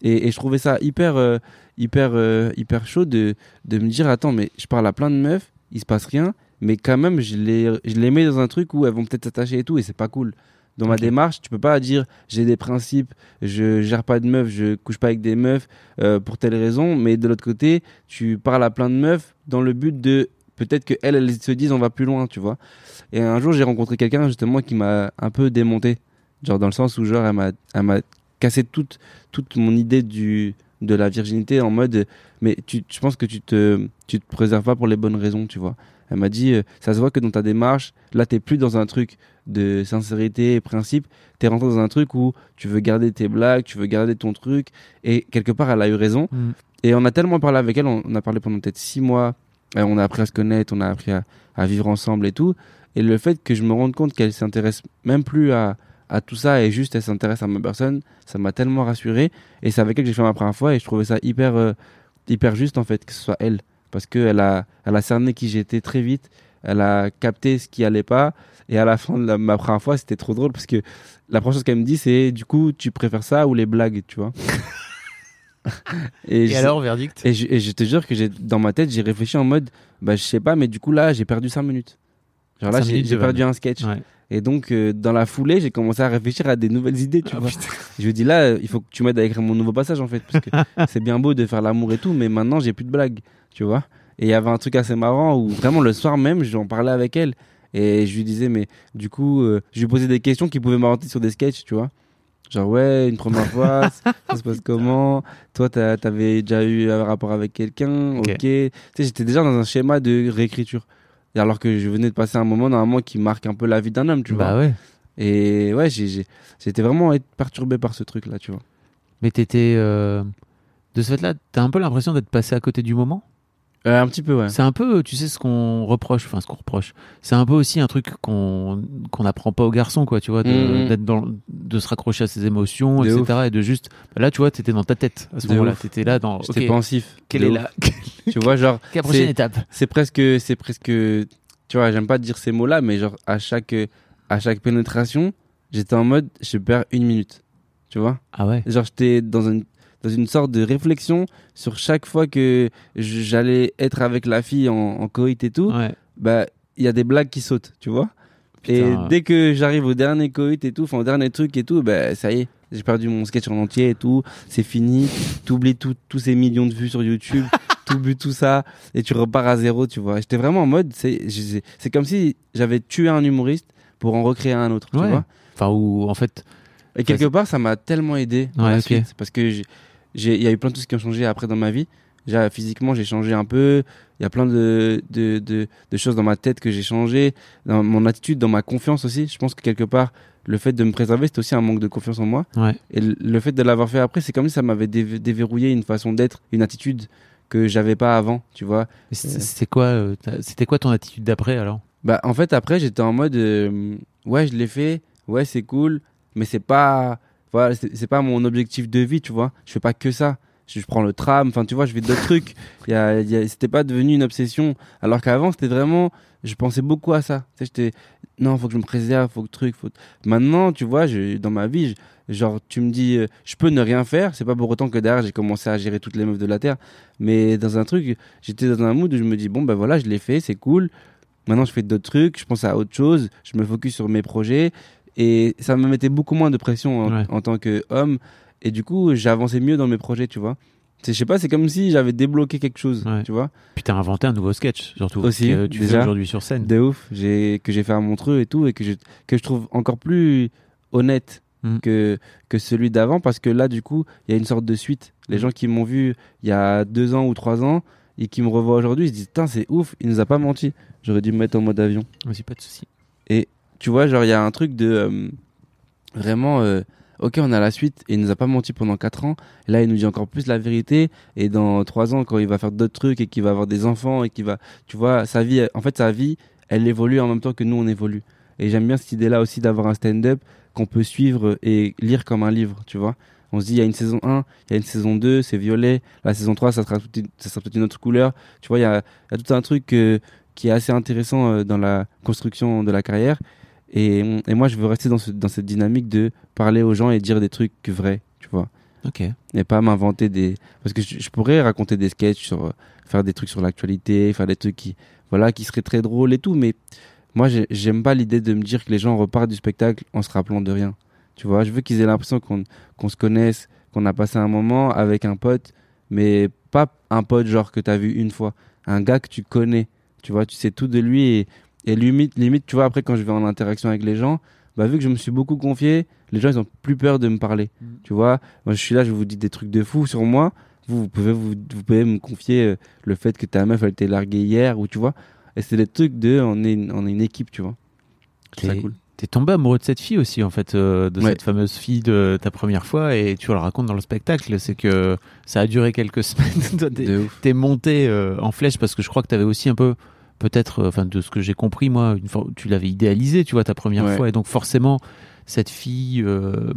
Et, et je trouvais ça hyper, euh, hyper, euh, hyper chaud de, de me dire, attends, mais je parle à plein de meufs, il se passe rien, mais quand même, je les, je les mets dans un truc où elles vont peut-être s'attacher et tout, et c'est pas cool. Dans ma démarche, tu peux pas dire j'ai des principes, je gère pas de meufs, je couche pas avec des meufs euh, pour telle raison, mais de l'autre côté, tu parles à plein de meufs dans le but de peut-être que elles, elles se disent on va plus loin, tu vois. Et un jour, j'ai rencontré quelqu'un justement qui m'a un peu démonté, genre dans le sens où genre elle m'a cassé toute toute mon idée du de la virginité en mode mais tu, je pense que tu te tu te préserves pas pour les bonnes raisons, tu vois. Elle m'a dit euh, ça se voit que dans ta démarche, là t'es plus dans un truc de sincérité et principe, t'es rentré dans un truc où tu veux garder tes blagues, tu veux garder ton truc et quelque part elle a eu raison. Mm. Et on a tellement parlé avec elle, on, on a parlé pendant peut-être six mois, euh, on a appris à se connaître, on a appris à, à vivre ensemble et tout. Et le fait que je me rende compte qu'elle s'intéresse même plus à, à tout ça et juste elle s'intéresse à ma personne, ça m'a tellement rassuré. Et c'est avec elle que j'ai fait ma première fois et je trouvais ça hyper, euh, hyper juste en fait que ce soit elle. Parce qu'elle a, elle a cerné qui j'étais très vite, elle a capté ce qui allait pas. Et à la fin de la- ma première fois, c'était trop drôle parce que la première chose qu'elle me dit, c'est du coup, tu préfères ça ou les blagues, tu vois? (laughs) Et je- alors, verdict? et je, et je te jure que j'ai dans ma tête, j'ai réfléchi en mode, bah je sais pas, mais du coup là, j'ai perdu 5 minutes. Genre là, j'ai perdu un sketch. Ouais. Et donc, euh, dans la foulée, j'ai commencé à réfléchir à des nouvelles idées, tu Ah, vois. putain. (laughs) Je me dis là, il faut que tu m'aides à écrire mon nouveau passage en fait, parce que (laughs) c'est bien beau de faire l'amour et tout, mais maintenant j'ai plus de blagues, tu vois. Et il y avait un truc assez marrant où vraiment le soir même, j'en parlais avec elle Et je lui disais, mais du coup, euh, je lui posais des questions qui pouvaient m'orienter sur des sketchs, tu vois. Genre, ouais, une première fois, (laughs) ça se passe comment? Toi, t'avais déjà eu un rapport avec quelqu'un? Ok. Ok. Tu sais, j'étais déjà dans un schéma de réécriture. Et alors que je venais de passer un moment, normalement, qui marque un peu la vie d'un homme, tu vois. Bah ouais. Et ouais, j'ai- j'ai- j'étais vraiment perturbé par ce truc-là, tu vois. Mais t'étais. euh, De ce fait-là, t'as un peu l'impression d'être passé à côté du moment? Euh, un petit peu, ouais. C'est un peu, tu sais, ce qu'on reproche, enfin ce qu'on reproche. C'est un peu aussi un truc qu'on qu'on n'apprend pas aux garçons, quoi, tu vois, de, Mhm. d'être dans, de se raccrocher à ses émotions, De etc. ouf. Et de juste, bah là, tu vois, t'étais dans ta tête à ce De moment-là. ouf. T'étais là dans. J'étais ok, pensif. quelle est ouf. la, (laughs) (laughs) Tu vois, genre, quelle est la prochaine étape c'est presque, c'est presque, tu vois, j'aime pas dire ces mots-là, mais genre, à chaque, à chaque pénétration, j'étais en mode, je perds une minute. Tu vois? Ah ouais. Genre, j'étais dans une, dans une sorte de réflexion sur chaque fois que j'allais être avec la fille en, en coït et tout, Ouais. bah, il y a des blagues qui sautent, tu vois? Et dès que j'arrive au dernier coït et tout, enfin, au dernier truc et tout, bah, ça y est. J'ai perdu mon sketch en entier et tout. C'est fini. T'oublies tout- tous ces millions de vues sur YouTube. (laughs) T'oublies tout ça. Et tu repars à zéro, tu vois. J'étais vraiment en mode, c'est, comme si j'avais tué un humoriste pour en recréer un autre, tu vois. Enfin, où, en fait, Et quelque part, ça m'a tellement aidé Ouais, la ok. suite, parce que il y a eu plein de choses qui ont changé après dans ma vie. Déjà, physiquement, j'ai changé un peu. Il y a plein de, de, de, de choses dans ma tête que j'ai changé, dans mon attitude, dans ma confiance aussi. Je pense que quelque part, le fait de me préserver, c'était aussi un manque de confiance en moi. ouais. Et le- fait de l'avoir fait après, c'est comme si ça m'avait dév- déverrouillé une façon d'être, une attitude que j'avais pas avant, tu vois. C'est- C'était quoi, euh, ta- c'était quoi ton attitude d'après alors? Bah, en fait, après, j'étais en mode, euh, ouais, je l'ai fait, ouais, c'est cool, mais c'est pas, voilà, c'est pas mon objectif de vie, tu vois. Je fais pas que ça. Je, prends le tram, enfin, tu vois, je fais d'autres trucs. C'était pas devenu une obsession. Alors qu'avant, c'était vraiment, je pensais beaucoup à ça. J'étais, non, faut que je me préserve, faut que truc, faut. Maintenant, tu vois, dans ma vie, genre, tu me dis, euh, je peux ne rien faire. C'est pas pour autant que derrière, j'ai commencé à gérer toutes les meufs de la terre. Mais dans un truc, j'étais dans un mood où je me dis, bon, ben voilà, je l'ai fait, c'est cool. Maintenant, je fais d'autres trucs, je pense à autre chose, je me focus sur mes projets. Et ça me mettait beaucoup moins de pression en, Ouais. en tant qu'homme. Et du coup, j'avançais mieux dans mes projets, tu vois. Je sais pas, c'est comme si j'avais débloqué quelque chose, Ouais. tu vois. Puis t'as inventé un nouveau sketch, surtout. Aussi, que tu fais déjà. aujourd'hui sur scène. De ouf, j'ai que j'ai fait à Montreux et tout, et que je, que je trouve encore plus honnête Mm. que, que celui d'avant, parce que là, du coup, il y a une sorte de suite. Les Mm. gens qui m'ont vu il y a deux ans ou trois ans, et qui me revoient aujourd'hui, ils se disent, putain, c'est ouf, il nous a pas menti. J'aurais dû me mettre en mode avion. Aussi, pas de souci. Tu vois, genre, il y a un truc de euh, vraiment, euh, ok, on a la suite et il nous a pas menti pendant 4 ans. Là, il nous dit encore plus la vérité. Et dans 3 ans, quand il va faire d'autres trucs et qu'il va avoir des enfants et qu'il va, tu vois, sa vie, en fait, sa vie, elle évolue en même temps que nous, on évolue. Et j'aime bien cette idée-là aussi d'avoir un stand-up qu'on peut suivre et lire comme un livre, tu vois. On se dit, il y a une saison 1, il y a une saison 2, c'est violet. La saison 3, ça sera, une- ça sera peut-être une autre couleur. Tu vois, il y a, y a tout un truc euh, qui est assez intéressant dans la construction de la carrière. Et, et moi, je veux rester dans, ce- dans cette dynamique de parler aux gens et dire des trucs vrais, tu vois. Ok. Et pas m'inventer des. Parce que je, je pourrais raconter des sketchs sur. euh, faire des trucs sur l'actualité, faire des trucs qui. Voilà, qui seraient très drôles et tout, mais moi, j'ai- j'aime pas l'idée de me dire que les gens repartent du spectacle en se rappelant de rien. Tu vois, je veux qu'ils aient l'impression qu'on qu'on se connaisse, qu'on a passé un moment avec un pote, mais pas un pote genre que t'as vu une fois. Un gars que tu connais, tu vois, tu sais tout de lui et, et limite, limite, tu vois, après quand je vais en interaction avec les gens, bah vu que je me suis beaucoup confié, les gens ils ont plus peur de me parler. Tu vois, moi je suis là, je vous dis des trucs de fou sur moi. Vous, vous pouvez vous, vous pouvez me confier euh, le fait que ta meuf elle t'est larguée hier ou tu vois. Et c'est des trucs de on est une, on est une équipe, tu vois. Ça T'es- cool. T'es tombé amoureux de cette fille aussi, en fait, euh, de Ouais. cette fameuse fille de ta première fois, et tu le racontes dans le spectacle. C'est que ça a duré quelques (laughs) semaines. T'es monté euh, en flèche parce que je crois que t'avais aussi un peu, peut-être, euh, enfin, de ce que j'ai compris, moi, une fois, tu l'avais idéalisé, tu vois, ta première Ouais. fois, et donc forcément, cette fille, euh,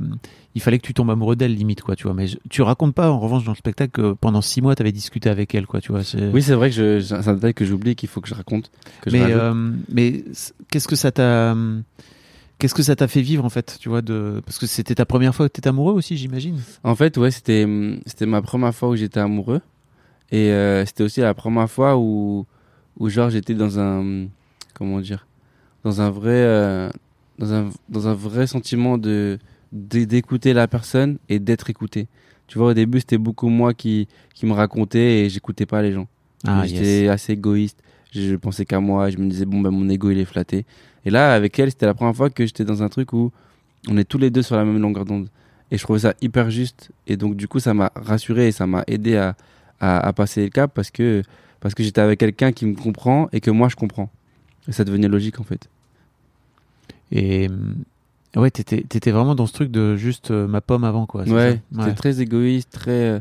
il fallait que tu tombes amoureux d'elle, limite, quoi, tu vois. Mais je- tu racontes pas, en revanche, dans le spectacle, que pendant six mois, t'avais discuté avec elle, quoi, tu vois. Oui, c'est vrai que c'est un détail que j'oublie qu'il faut que je raconte. Que mais euh, mais qu'est-ce que ça t'a qu'est-ce que ça t'a fait vivre en fait tu vois de parce que c'était ta première fois que t'étais amoureux aussi j'imagine En fait, ouais, c'était c'était ma première fois où j'étais amoureux et euh, c'était aussi la première fois où où genre j'étais dans un comment dire dans un vrai euh, dans un dans un vrai sentiment de d'é- d'écouter la personne et d'être écouté. Tu vois, au début, c'était beaucoup moi qui qui me racontais et j'écoutais pas les gens. ah J'étais assez égoïste. je pensais qu'à moi, je me disais bon ben mon ego il est flatté. Et là avec elle, c'était la première fois que j'étais dans un truc où on est tous les deux sur la même longueur d'onde. Et je trouvais ça hyper juste. Et donc du coup ça m'a rassuré et ça m'a aidé à, à, à passer le cap parce que parce que j'étais avec quelqu'un qui me comprend et que moi je comprends. Et ça devenait logique en fait. Et euh, ouais, t'étais vraiment dans ce truc de juste euh, ma pomme avant, quoi. Ouais, c'était très égoïste, très, euh,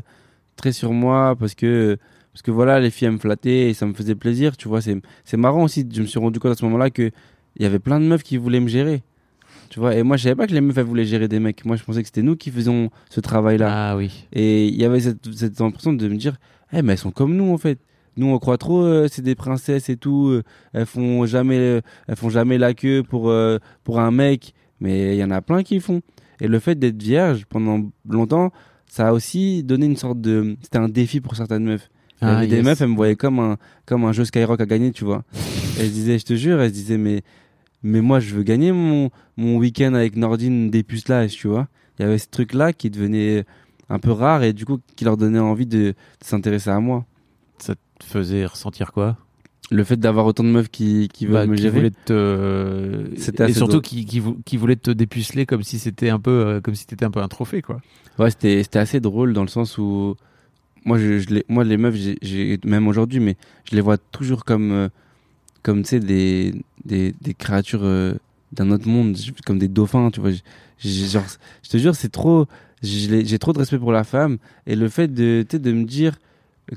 très sur moi parce que, parce que voilà, les filles elles me flattaient et ça me faisait plaisir, tu vois. C'est, marrant aussi, je me suis rendu compte à ce moment-là que il y avait plein de meufs qui voulaient me gérer, tu vois. Et moi, je savais pas que les meufs elles voulaient gérer des mecs. Moi, je pensais que c'était nous qui faisions ce travail-là. Ah oui. Et il y avait cette, cette impression de me dire, eh, mais elles sont comme nous en fait. Nous, on croit trop, euh, c'est des princesses et tout. euh, elles font jamais, euh, elles font jamais la queue pour pour un mec. Mais il y en a plein qui font. Et le fait d'être vierge pendant longtemps, ça a aussi donné une sorte de, c'était un défi pour certaines meufs. Il y Ah, des meufs, elles me voyaient comme un comme un jeu Skyrock à gagner, tu vois. (laughs) Elles se disaient, je te jure, elles se disaient, mais mais moi, je veux gagner mon mon week-end avec Nordine des pucelage, tu vois. Il y avait ce truc là qui devenait un peu rare et du coup qui leur donnait envie de, de s'intéresser à moi. Faisait ressentir quoi? Le fait d'avoir autant de meufs qui, qui veulent Bah, me qui gérer. voulaient te C'était et surtout qui, qui, vou- qui voulaient te dépuceler comme si c'était un peu euh, comme si t'étais un peu un trophée quoi. Ouais, c'était c'était assez drôle dans le sens où moi je, je les moi les meufs j'ai- même aujourd'hui mais je les vois toujours comme euh, comme tu sais des, des des créatures euh, d'un autre monde comme des dauphins tu vois J- j- genre je te jure c'est trop j'ai trop de respect pour la femme et le fait de de me dire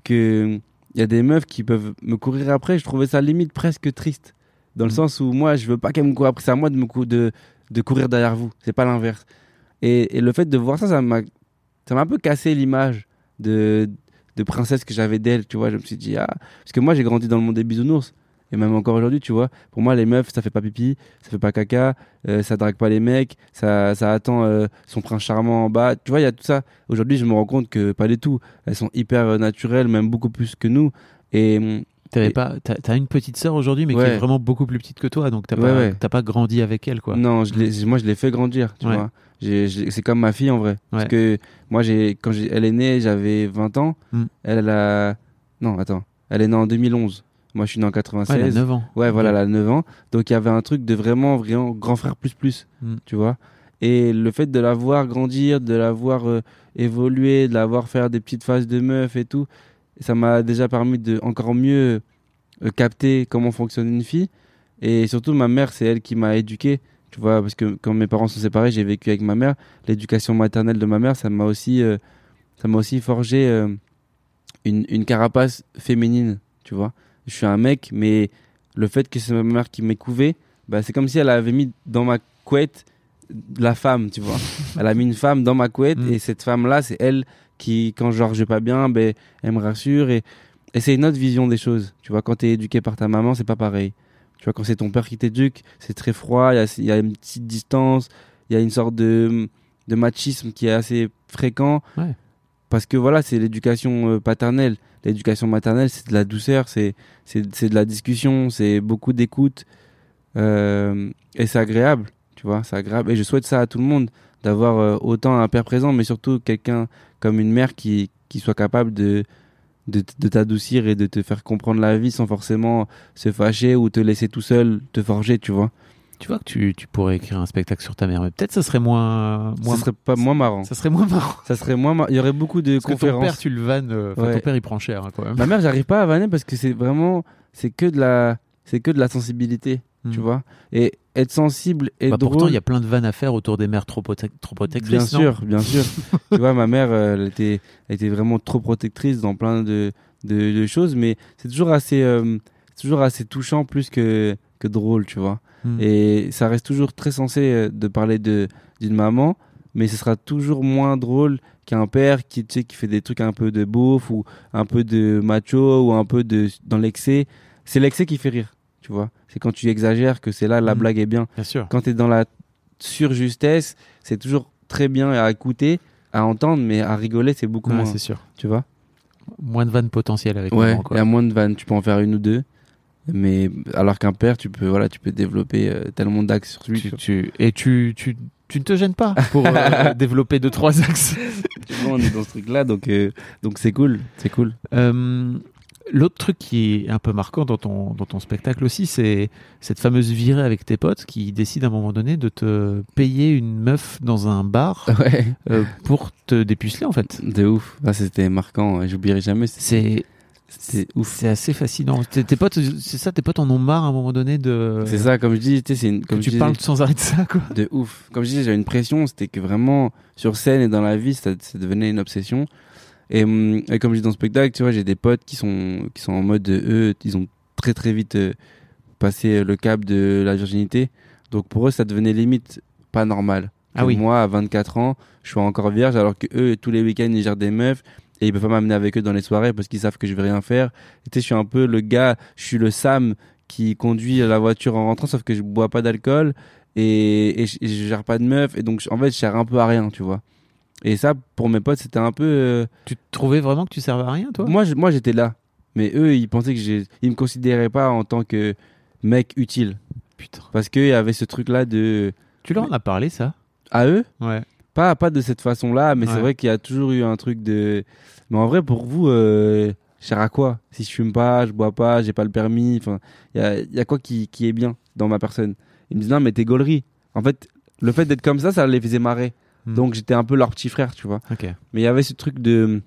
que il y a des meufs qui peuvent me courir après je trouvais ça limite presque triste dans le Mhm. sens où moi je veux pas qu'elle me court après c'est à moi de me cou- de de courir derrière vous c'est pas l'inverse et, et le fait de voir ça ça m'a ça m'a un peu cassé l'image de, de princesse que j'avais d'elle, tu vois. Je me suis dit, ah, parce que moi j'ai grandi dans le monde des bisounours. Et même encore aujourd'hui, tu vois, pour moi, les meufs, ça fait pas pipi, ça fait pas caca, euh, ça drague pas les mecs, ça, ça attend euh, son prince charmant en bas. Tu vois, il y a tout ça. Aujourd'hui, je me rends compte que pas du tout. Elles sont hyper euh, naturelles, même beaucoup plus que nous. Et hum, T'avais Et- pas t'as une petite sœur aujourd'hui mais qui est vraiment beaucoup plus petite que toi donc t'as Ouais, pas ouais. pas grandi avec elle quoi. non, je moi je l'ai fait grandir, tu vois. C'est comme ma fille en vrai. Parce que moi, j'ai quand elle est née, j'avais 20 ans. Hmm. Elle, elle a. Non, attends. Elle est née en 2011. Moi, je suis né en 96. Ouais, elle a 9 ans. Ouais, voilà, elle a 9 ans. Donc il y avait un truc de vraiment, vraiment grand frère plus plus, Mm. tu vois. Et le fait de la voir grandir, de la voir euh, évoluer, de la voir faire des petites phases de meuf et tout, ça m'a déjà permis de encore mieux euh, capter comment fonctionne une fille. Et surtout, ma mère, c'est elle qui m'a éduqué, tu vois, parce que quand mes parents sont séparés, j'ai vécu avec ma mère. L'éducation maternelle de ma mère, ça m'a aussi, euh, ça m'a aussi forgé une, une carapace féminine, tu vois. Je suis un mec, mais le fait que c'est ma mère qui m'ait couvé, bah, c'est comme si elle avait mis dans ma couette la femme, tu vois. (laughs) elle a mis une femme dans ma couette Mm. et cette femme-là, c'est elle qui, quand genre je vais pas bien, ben, elle me rassure et, et c'est une autre vision des choses. Tu vois, quand t'es éduqué par ta maman, c'est pas pareil. Tu vois, quand c'est ton père qui t'éduque, c'est très froid, il y y a une petite distance, il y a une sorte de, de machisme qui est assez fréquent. Ouais. Parce que voilà, c'est l'éducation euh, paternelle. L'éducation maternelle, c'est de la douceur, c'est de la discussion, c'est beaucoup d'écoute. Euh, et c'est agréable, tu vois, c'est agréable. Et je souhaite ça à tout le monde, d'avoir euh, autant un père présent, mais surtout quelqu'un comme une mère qui, qui soit capable de, de, de t'adoucir et de te faire comprendre la vie sans forcément se fâcher ou te laisser tout seul te forger, tu vois. Tu vois que tu, tu pourrais écrire un spectacle sur ta mère mais peut-être ça serait moins moins ça serait pas moins marrant. ça serait moins marrant. Ça serait moins mar- Il y aurait beaucoup de Parce que ton conférences. père tu le vannes euh, Ouais. ton père il prend cher hein, quand même. Ma mère, j'arrive pas à vanner parce que c'est vraiment, c'est que de la, c'est que de la sensibilité, tu Mm. vois. Et être sensible et Bah, drôle. pourtant il y a plein de vannes à faire autour des mères trop, prote- trop protectrices. Bien sûr, bien sûr. (laughs) tu vois, ma mère, euh, elle était, elle était vraiment trop protectrice dans plein de, de, de choses, mais c'est toujours assez, euh, toujours assez touchant plus que, que drôle, tu vois. Mm. Et ça reste toujours très sensé euh, de parler de d'une maman, mais ce sera toujours moins drôle qu'un père qui, tu sais, qui fait des trucs un peu de beauf ou un peu de macho ou un peu de dans l'excès. C'est l'excès qui fait rire, tu vois. C'est quand tu exagères que c'est là la Mm. blague est bien Bien sûr. quand tu es dans la surjustesse, c'est toujours très bien à écouter, à entendre, mais à rigoler, c'est beaucoup Ouais, moins. c'est sûr. Tu vois Moins de vannes potentielles avec Ouais, il y a moins de vannes, tu peux en faire une ou deux. Mais alors qu'un père, tu peux, voilà, tu peux développer euh, tellement d'axes sur lui. Tu, et tu, tu, tu ne te gênes pas pour euh, (laughs) développer deux trois axes. vois, on est dans ce truc-là, donc euh, donc c'est cool, c'est cool. Euh, L'autre truc qui est un peu marquant dans ton, dans ton spectacle aussi, c'est cette fameuse virée avec tes potes qui décident à un moment donné de te payer une meuf dans un bar (laughs) Ouais. pour te dépuceler en fait. De ouf. Ah, c'était marquant. J'oublierai jamais. C'est C'est ouf. c'est assez fascinant. Tes, tes potes, c'est ça, tes potes en ont marre à un moment donné de. C'est ça, comme je dis, tu sais, c'est une, comme tu parles sans arrêt de ça quoi. De ouf. Comme je disais, j'avais une pression, c'était que vraiment, sur scène et dans la vie, ça, ça devenait une obsession. Et, et comme je dis dans le spectacle, tu vois, j'ai des potes qui sont, qui sont en mode, de, eux, ils ont très très vite euh, passé le cap de la virginité. Donc pour eux, ça devenait limite pas normal. Ah oui. Moi, à 24 ans, je suis encore vierge, alors que eux, tous les week-ends, ils gèrent des meufs. Et ils peuvent pas m'amener avec eux dans les soirées parce qu'ils savent que je vais rien faire. Et tu sais, je suis un peu le gars, je suis le Sam qui conduit la voiture en rentrant, sauf que je bois pas d'alcool et, et, je, et je gère pas de meuf. Et donc, en fait, je sers un peu à rien, tu vois. Et ça, pour mes potes, c'était un peu. euh, Tu trouvais vraiment que tu servais à rien toi? Moi, je- moi, j'étais là. Mais eux, ils pensaient que j'ai. Ils me considéraient pas en tant que mec utile. Putain. Parce qu'il y avait ce truc-là de. Tu leur en as parlé ça? À eux? Ouais. Pas, pas de cette façon-là, mais Ouais. c'est vrai qu'il y a toujours eu un truc de. Mais en vrai, pour vous, euh, sers à quoi? Si je fume pas, je bois pas, j'ai pas le permis, enfin, il y a, y a quoi qui, qui est bien dans ma personne? Ils me disent non, mais t'es gaulerie. En fait, le fait d'être comme ça, ça les faisait marrer. Hmm. Donc j'étais un peu leur petit frère, tu vois. Mais il y avait ce truc de,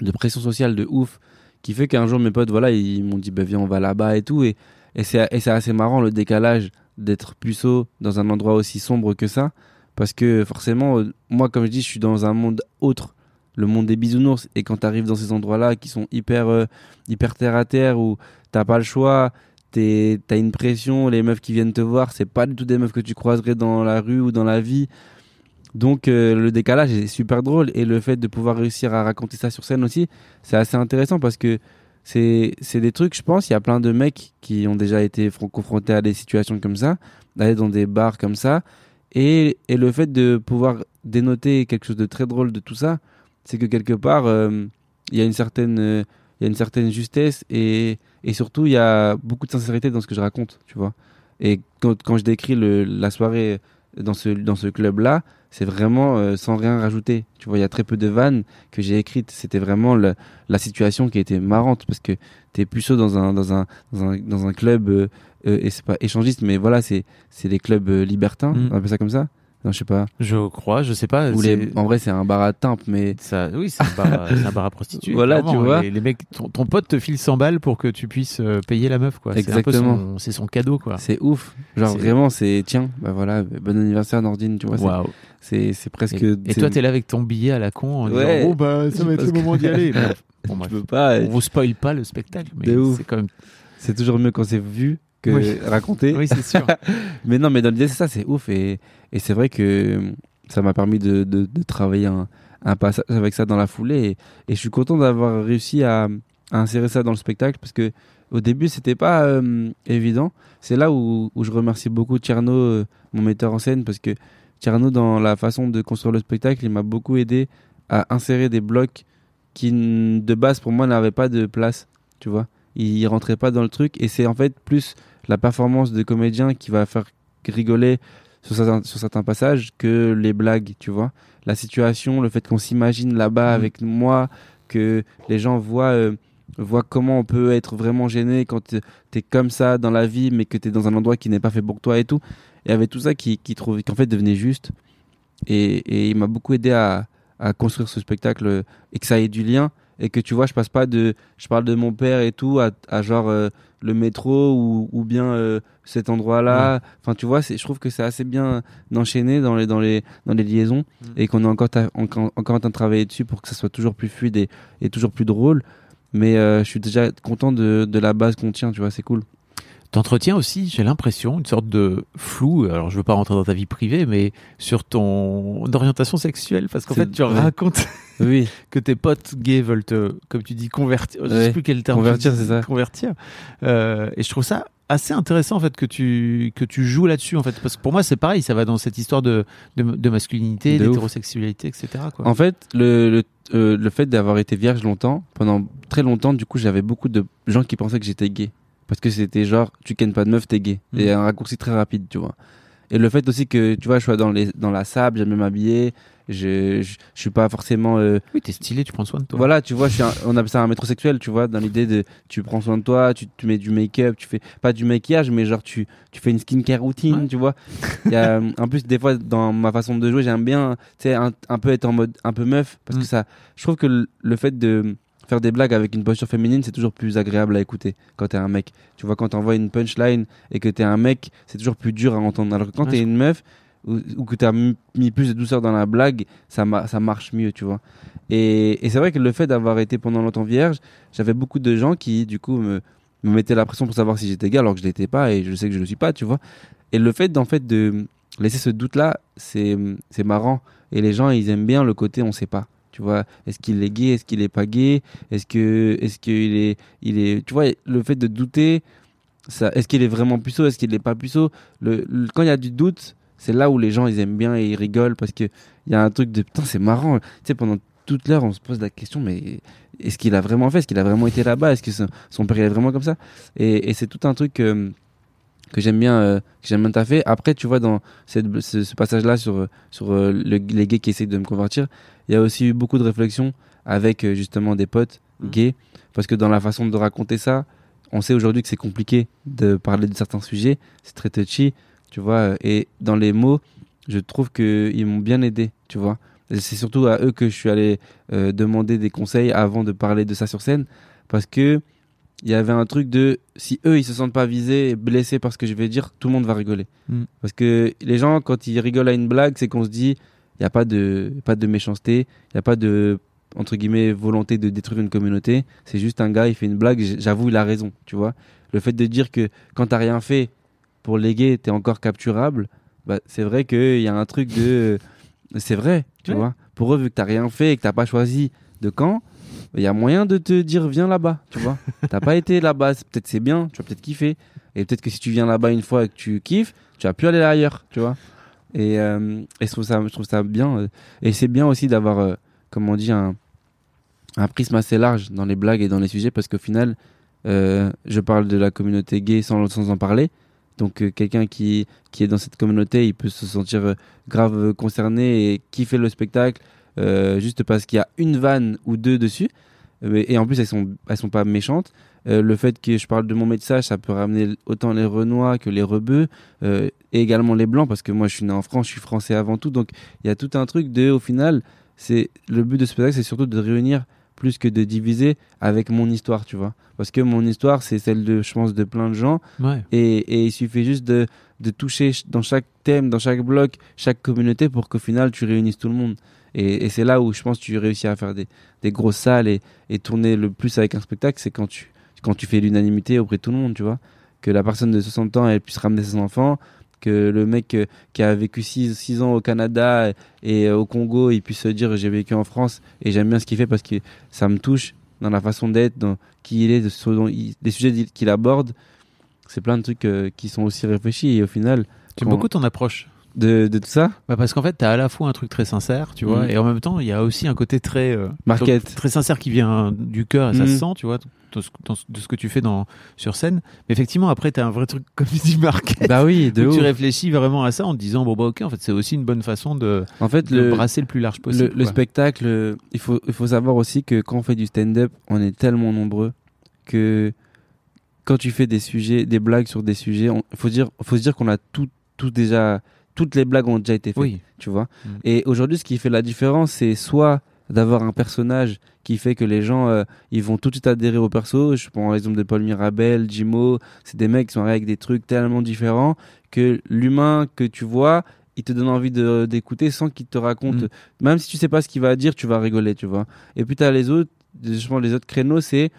de pression sociale de ouf qui fait qu'un jour mes potes, voilà, ils m'ont dit, bah, viens, on va là-bas et tout. Et, et c'est et c'est assez marrant le décalage d'être puceau dans un endroit aussi sombre que ça. Parce que forcément, euh, moi, comme je dis, je suis dans un monde autre, le monde des bisounours. Et quand tu arrives dans ces endroits-là qui sont hyper, euh, hyper terre à terre, où t'as pas le choix, t'as une pression, les meufs qui viennent te voir, c'est pas du tout des meufs que tu croiserais dans la rue ou dans la vie. Donc euh, le décalage est super drôle et le fait de pouvoir réussir à raconter ça sur scène aussi, c'est assez intéressant parce que c'est des trucs, je pense, il y a plein de mecs qui ont déjà été fron- confrontés à des situations comme ça, d'aller dans des bars comme ça et, et le fait de pouvoir dénoter quelque chose de très drôle de tout ça, c'est que quelque part euh, il y a une certaine y a une certaine justesse et et surtout il y a beaucoup de sincérité dans ce que je raconte, tu vois. Et quand, quand je décris le, la soirée dans ce dans ce club là, c'est vraiment euh, sans rien rajouter. Tu vois, il y a très peu de vannes que j'ai écrites. C'était vraiment le- la situation qui était marrante parce que t'es puceau dans un dans un dans un, dans un club euh, euh, et c'est pas échangiste, mais voilà, c'est c'est des clubs libertins, Mm. on appelle ça comme ça. Non, je sais pas. Je crois, je sais pas. Ou c'est- les, en vrai, c'est un bar à timpe, mais Ça, oui, c'est un, bar, à- (laughs) c'est un bar à prostituées. Voilà, clairement. tu vois. Les, les mecs, ton, ton pote te file 100 balles pour que tu puisses euh, payer la meuf, quoi. Exactement. C'est son, cadeau, quoi. c'est ouf. Genre vraiment, c'est tiens, bah voilà, bon anniversaire Nordine, tu vois. Waouh. C'est presque. Et, toi, t'es là avec ton billet à la con en Ouais. disant, oh bah, ça va être le moment d'y aller. (laughs) Bon, bref. peux pas. On vous spoil pas le spectacle, mais c'est quand même. C'est toujours mieux quand c'est vu que Oui. c'est sûr. (laughs) Mais non, mais dans l'idée, c'est ça, c'est ouf. Et, et c'est vrai que ça m'a permis de, de, de travailler un, un passage avec ça dans la foulée. Et, et je suis content d'avoir réussi à, à insérer ça dans le spectacle parce que au début, c'était pas euh, évident. C'est là où, où je remercie beaucoup Tierno, euh, mon metteur en scène, parce que Tierno, dans la façon de construire le spectacle, il m'a beaucoup aidé à insérer des blocs qui, de base, pour moi, n'avaient pas de place. Tu vois, il rentrait pas dans le truc. Et c'est en fait plus la performance de comédien qui va faire rigoler sur certains, sur certains passages que les blagues, tu vois. La situation, le fait qu'on s'imagine là-bas Mhm. avec moi, que les gens voient, euh, voient comment on peut être vraiment gêné quand t'es- comme ça dans la vie, mais que t'es dans un endroit qui n'est pas fait pour toi et tout. Et avec tout ça qui, qui trouve, qu'en fait devenait juste. Et, et il m'a beaucoup aidé à, à construire ce spectacle euh, et que ça ait du lien et que tu vois je passe pas de je parle de mon père et tout à, à genre euh, le métro ou, ou bien euh, cet endroit là enfin tu vois je trouve que c'est assez bien d'enchaîner dans les dans les dans les liaisons Mm. et qu'on est encore ta- encore encore en train de travailler dessus pour que ça soit toujours plus fluide et, et toujours plus drôle. Mais euh, je suis déjà content de, de la base qu'on tient tu vois c'est cool T'entretiens aussi, j'ai l'impression, une sorte de flou. Alors, je veux pas rentrer dans ta vie privée, mais sur ton orientation sexuelle, parce qu'en fait, tu ouais. racontes (laughs) oui que tes potes gays veulent te, comme tu dis, convertir. Je sais Ouais. plus quel terme. Convertir, c'est ça. Convertir. Euh, et je trouve ça assez intéressant en fait que tu que tu joues là-dessus en fait parce que pour moi c'est pareil ça va dans cette histoire de de, de masculinité d'hétérosexualité etc quoi. En fait, le, le, euh, le fait d'avoir été vierge longtemps, pendant très longtemps, du coup, j'avais beaucoup de gens qui pensaient que j'étais gay. Parce que c'était genre, tu kennes pas de meuf, t'es gay. Mhm. Et un raccourci très rapide, tu vois. Et le fait aussi que, tu vois, je sois dans, les, dans la sable, j'aime m'habiller, je, je, je suis pas forcément euh, Oui, t'es stylé, tu prends soin de toi. voilà, tu vois, je suis un- on appelle ça un métrosexuel, tu vois, dans l'idée de tu prends soin de toi, tu, tu mets du make-up, tu fais pas du maquillage, mais genre tu, tu fais une skincare routine, Ouais. tu vois. Il y a, (laughs) en plus, des fois, dans ma façon de jouer, j'aime bien, tu sais, un, un peu être en mode un peu meuf, parce Mm. que ça, je trouve que le, le fait de faire des blagues avec une posture féminine, c'est toujours plus agréable à écouter quand t'es un mec. Tu vois, quand t'envoies une punchline et que t'es un mec, c'est toujours plus dur à entendre. Alors que quand Ouais, t'es une meuf, ou, ou que t'as mis plus de douceur dans la blague, ça, ma- ça marche mieux, tu vois. Et, et c'est vrai que le fait d'avoir été pendant longtemps vierge, j'avais beaucoup de gens qui, du coup, me, me mettaient la pression pour savoir si j'étais gay alors que je l'étais pas et je sais que je le suis pas, tu vois. Et le fait, d'en fait, de laisser ce doute-là, c'est, c'est marrant. Et les gens, ils aiment bien le côté on sait pas. Tu vois, est-ce qu'il est gay, est-ce qu'il est pas gay, est-ce que, est-ce qu'il est, il est, tu vois, le fait de douter, ça, est-ce qu'il est vraiment puceau, est-ce qu'il est pas puceau, le, quand il y a du doute, c'est là où les gens ils aiment bien et ils rigolent parce que il y a un truc de putain c'est marrant, tu sais pendant toute l'heure on se pose la question mais est-ce qu'il a vraiment fait, est-ce qu'il a vraiment été là-bas, est-ce que son, père est vraiment comme ça, et, c'est tout un truc euh, que j'aime bien euh, que j'aime bien taffer. Après tu vois dans cette, ce, ce passage-là sur sur euh, le- les gays qui essayent de me convertir, il y a aussi eu beaucoup de réflexions avec euh, justement des potes Mhm. gays parce que dans la façon de raconter ça, on sait aujourd'hui que c'est compliqué de parler de certains sujets, c'est très touchy, tu vois, et dans les mots, je trouve que ils m'ont bien aidé, tu vois. C'est surtout à eux que je suis allé euh, demander des conseils avant de parler de ça sur scène, parce que il y avait un truc de si eux ils se sentent pas visés et blessés par ce que je vais dire, tout le monde va rigoler. Mm. Parce que les gens quand ils rigolent à une blague, c'est qu'on se dit il y a pas de pas de méchanceté, il y a pas de entre guillemets volonté de détruire une communauté, c'est juste un gars il fait une blague, j'avoue il a raison, tu vois. Le fait de dire que quand t'as rien fait pour les gays, t'es encore capturable, bah, c'est vrai qu'il y a un truc de. C'est vrai, tu Ouais. vois. Pour eux, vu que t'as rien fait et que t'as pas choisi de camp, il y a moyen de te dire viens là-bas, tu vois. (laughs) T'as pas été là-bas, peut-être c'est bien, tu vas peut-être kiffer. Et peut-être que si tu viens là-bas une fois et que tu kiffes, tu vas plus aller ailleurs, tu vois. Et, euh, et je, trouve ça, bien. euh, Et c'est bien aussi d'avoir, euh, comme on dit, un, un prisme assez large dans les blagues et dans les sujets parce qu'au final, je parle de la communauté gay sans, sans en parler. Donc quelqu'un qui, qui est dans cette communauté, il peut se sentir grave concerné et kiffer le spectacle juste parce qu'il y a une vanne ou deux dessus. Et en plus, elles sont, elles sont pas méchantes. Euh, le fait que je parle de mon métissage, ça peut ramener autant les Renois que les Rebeux euh, et également les Blancs parce que moi, je suis né en France, je suis français avant tout. Donc il y a tout un truc de, au final, c'est le but de ce spectacle, c'est surtout de réunir plus que de diviser avec mon histoire, tu vois. Parce que mon histoire, c'est celle de, je pense, de plein de gens. Ouais. Et, et il suffit juste de, de toucher ch- dans chaque thème, dans chaque bloc, chaque communauté pour qu'au final tu réunisses tout le monde. Et, et c'est là où je pense que tu réussis à faire des, des grosses salles et, et tourner le plus avec un spectacle, c'est quand tu, quand tu fais l'unanimité auprès de tout le monde, tu vois. Que la personne de 60 ans, elle puisse ramener ses enfants, que le mec euh, qui a vécu 6 ans au Canada et euh, au Congo, il puisse se dire j'ai vécu en France et j'aime bien ce qu'il fait parce que ça me touche dans la façon d'être, dans qui il est, il- des sujets qu'il aborde. C'est plein de trucs euh, qui sont aussi réfléchis et au final, J'aime Quand- beaucoup ton approche. de, de tout ça, Bah parce qu'en fait, t'as à la fois un truc très sincère, tu vois, Mhm. et en même temps, il y a aussi un côté très euh, Market. très- sincère qui vient du cœur et ça Mhm. se sent, tu vois, ce, de ce que tu fais dans sur scène. Mais effectivement, après, t'as un vrai truc comme tu dis, market. bah oui, de où tu réfléchis vraiment à ça en te disant bon bah ok, en fait, c'est aussi une bonne façon de, En fait, de le, brasser le plus large possible. le, spectacle, il faut, il faut savoir aussi que quand on fait du stand-up, on est tellement nombreux que quand tu fais des sujets, des blagues sur des sujets, il faut dire, faut se dire qu'on a tout, tout déjà, toutes les blagues ont déjà été faites, Oui. tu vois. Mm. Et aujourd'hui, ce qui fait la différence, c'est soit d'avoir un personnage qui fait que les gens euh, ils vont tout de suite adhérer au perso. Je prends l'exemple de Paul Mirabel, Jimo, c'est des mecs qui sont arrivés avec des trucs tellement différents que l'humain que tu vois, il te donne envie d'écouter sans qu'il te raconte. Mm. Même si tu sais pas ce qu'il va dire, tu vas rigoler, tu vois. Et puis t'as les autres, justement les autres créneaux, c'est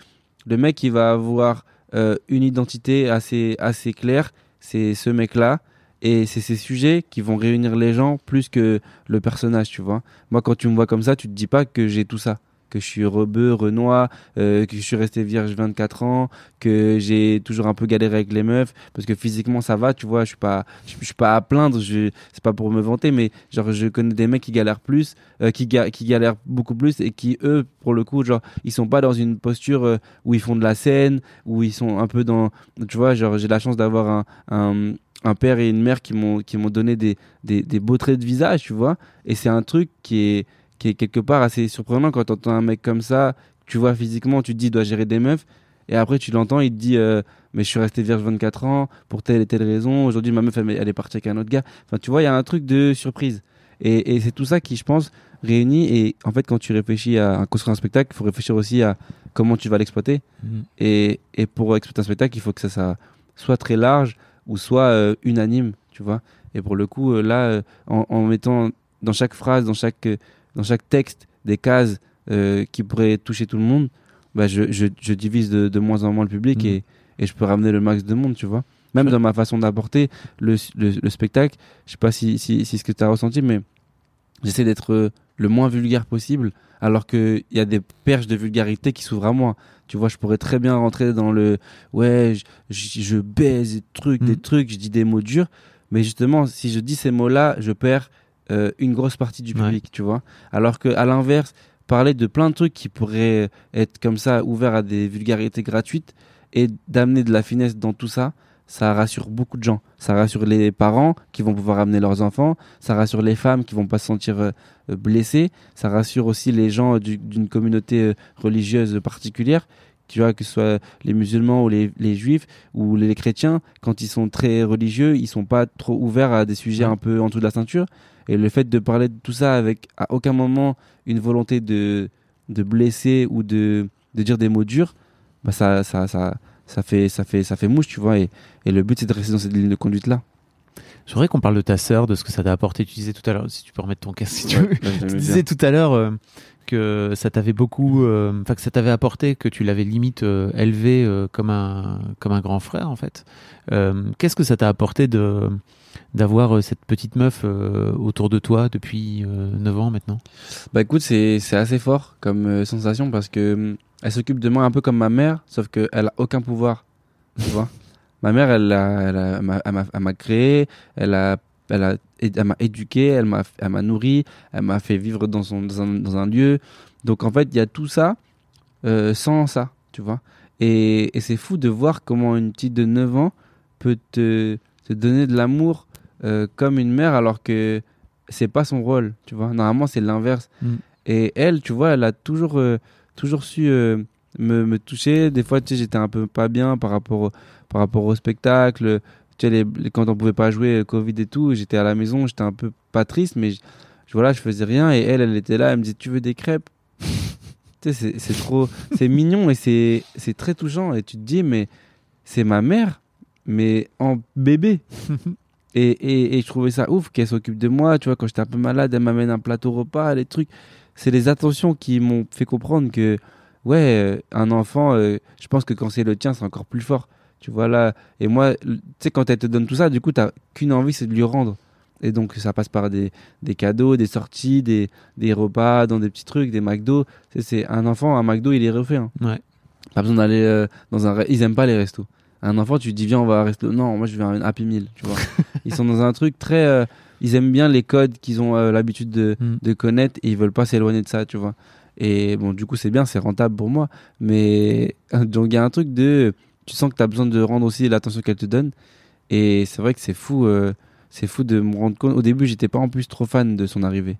le mec qui va avoir euh, une identité assez assez claire, c'est ce mec-là. Et c'est ces sujets qui vont réunir les gens plus que le personnage, tu vois. Moi, quand tu me vois comme ça, tu te dis pas que j'ai tout ça. Que je suis rebeu, renois, euh, que je suis resté vierge 24 ans, que j'ai toujours un peu galéré avec les meufs, parce que physiquement ça va, tu vois, je suis pas, je, suis pas à plaindre, je, c'est pas pour me vanter, mais genre je connais des mecs qui galèrent plus, euh, qui, ga- qui galèrent beaucoup plus et qui eux, pour le coup, genre ils sont pas dans une posture euh, où ils font de la scène, où ils sont un peu dans, tu vois, genre j'ai la chance d'avoir un, un un père et une mère qui m'ont qui m'ont donné des, des, des beaux traits de visage, tu vois. Et c'est un truc qui est, qui est quelque part assez surprenant quand tu entends un mec comme ça, tu vois physiquement, tu te dis il doit gérer des meufs. Et après, tu l'entends, il te dit euh, Mais je suis resté vierge 24 ans pour telle et telle raison. Aujourd'hui, ma meuf, elle, elle est partie avec un autre gars. Enfin, tu vois, il y a un truc de surprise. Et, et c'est tout ça qui, je pense, réunit. Et en fait, quand tu réfléchis à construire un spectacle, il faut réfléchir aussi à comment tu vas l'exploiter. Mhm. Et, et pour exploiter un spectacle, il faut que ça, ça soit très large ou soit euh, unanime, tu vois. Et pour le coup, euh, là, en, en mettant dans chaque phrase, dans chaque, dans chaque texte, des cases euh, qui pourraient toucher tout le monde, bah, je, je, je divise de, de moins en moins le public Mhm. et, et je peux ramener le max de monde, tu vois. Même dans ma façon d'apporter le, le, le spectacle, je sais pas si, si, si ce que tu as ressenti, mais j'essaie d'être euh, le moins vulgaire possible, alors qu'il y a des perches de vulgarité qui s'ouvrent à moi. Tu vois, je pourrais très bien rentrer dans le ouais, je, je, je baise des trucs, des Mhm. trucs, je dis des mots durs, mais justement, si je dis ces mots-là, je perds euh, une grosse partie du Ouais. public, tu vois. Alors que à l'inverse, parler de plein de trucs qui pourraient être comme ça ouverts à des vulgarités gratuites et d'amener de la finesse dans tout ça, ça rassure beaucoup de gens. Ça rassure les parents qui vont pouvoir amener leurs enfants, ça rassure les femmes qui vont pas se sentir euh, euh, blessées, ça rassure aussi les gens euh, du- d'une communauté religieuse particulière, tu vois, que ce soit les musulmans ou les, les juifs ou les, chrétiens, quand ils sont très religieux, ils sont pas trop ouverts à des sujets un peu en dessous de la ceinture. Et le fait de parler de tout ça avec à aucun moment une volonté de, de blesser ou de, de dire des mots durs, bah ça, ça, ça, ça, fait, ça, fait, ça fait mouche, tu vois. Et, et le but, c'est de rester dans cette ligne de conduite-là. J'aimerais qu'on parle de ta sœur, de ce que ça t'a apporté. Tu disais tout à l'heure, si tu peux remettre ton casque, si tu veux. Tu disais tout à l'heure euh, que ça t'avait beaucoup, euh, enfin que ça t'avait apporté, que tu l'avais limite euh, élevé comme un comme un grand frère en fait. Qu'est-ce que ça t'a apporté de d'avoir euh, cette petite meuf euh, autour de toi depuis euh, 9 ans maintenant? Bah écoute, c'est assez fort comme euh, sensation parce que hum, elle s'occupe de moi un peu comme ma mère, sauf qu'elle a aucun pouvoir, tu vois. (laughs) Ma mère, elle m'a- elle elle créé, elle a, elle a, elle m'a éduqué, elle m'a, elle m'a nourri, elle m'a fait vivre dans un, dans un lieu. Donc en fait, il y a tout ça euh, sans ça, tu vois. Et, c'est fou de voir comment une petite de 9 ans peut te donner de l'amour euh, comme une mère alors que c'est pas son rôle, tu vois. Normalement, c'est l'inverse. Mm. Et elle, tu vois, elle a toujours, euh, toujours su euh, me, me toucher. Des fois, tu sais, j'étais un peu pas bien par rapport au, par rapport au spectacle. Tu sais, les, les- quand on pouvait pas jouer, Covid et tout, j'étais à la maison, j'étais un peu pas triste, mais je, je- voilà, je faisais rien. Et elle, elle était là, elle me disait, tu veux des crêpes? (laughs) Tu sais, c'est- trop, c'est mignon et c'est très touchant. Et tu te dis, mais c'est ma mère, mais en bébé. (laughs) Et, et, et je trouvais ça ouf qu'elle s'occupe de moi. Tu vois, quand j'étais un peu malade, elle m'amène un plateau repas, les trucs. C'est les attentions qui m'ont fait comprendre que, ouais, euh, un enfant, euh, je pense que quand c'est le tien, c'est encore plus fort. Tu vois là. Et moi, tu sais, quand elle te donne tout ça, du coup, t'as qu'une envie, c'est de lui rendre. Et donc, ça passe par des, des cadeaux, des sorties, des, des repas dans des petits trucs, des McDo. C'est un enfant, un McDo, il est refait. Hein. Ouais. Pas besoin d'aller euh, dans un. Ils aiment pas les restos. Un enfant, tu dis viens, on va resto. Non, moi je vais à un Happy Meal. Tu vois. (laughs) ils sont dans un truc très. euh, ils aiment bien les codes qu'ils ont euh, l'habitude de, Mm. de connaître et ils veulent pas s'éloigner de ça, tu vois. Et bon, du coup, c'est bien, c'est rentable pour moi. Mais (laughs) donc il y a un truc de. Tu sens que tu as besoin de rendre aussi l'attention qu'elle te donne. Et c'est vrai que c'est fou. euh, c'est fou de me rendre compte. Au début, j'étais pas en plus trop fan de son arrivée.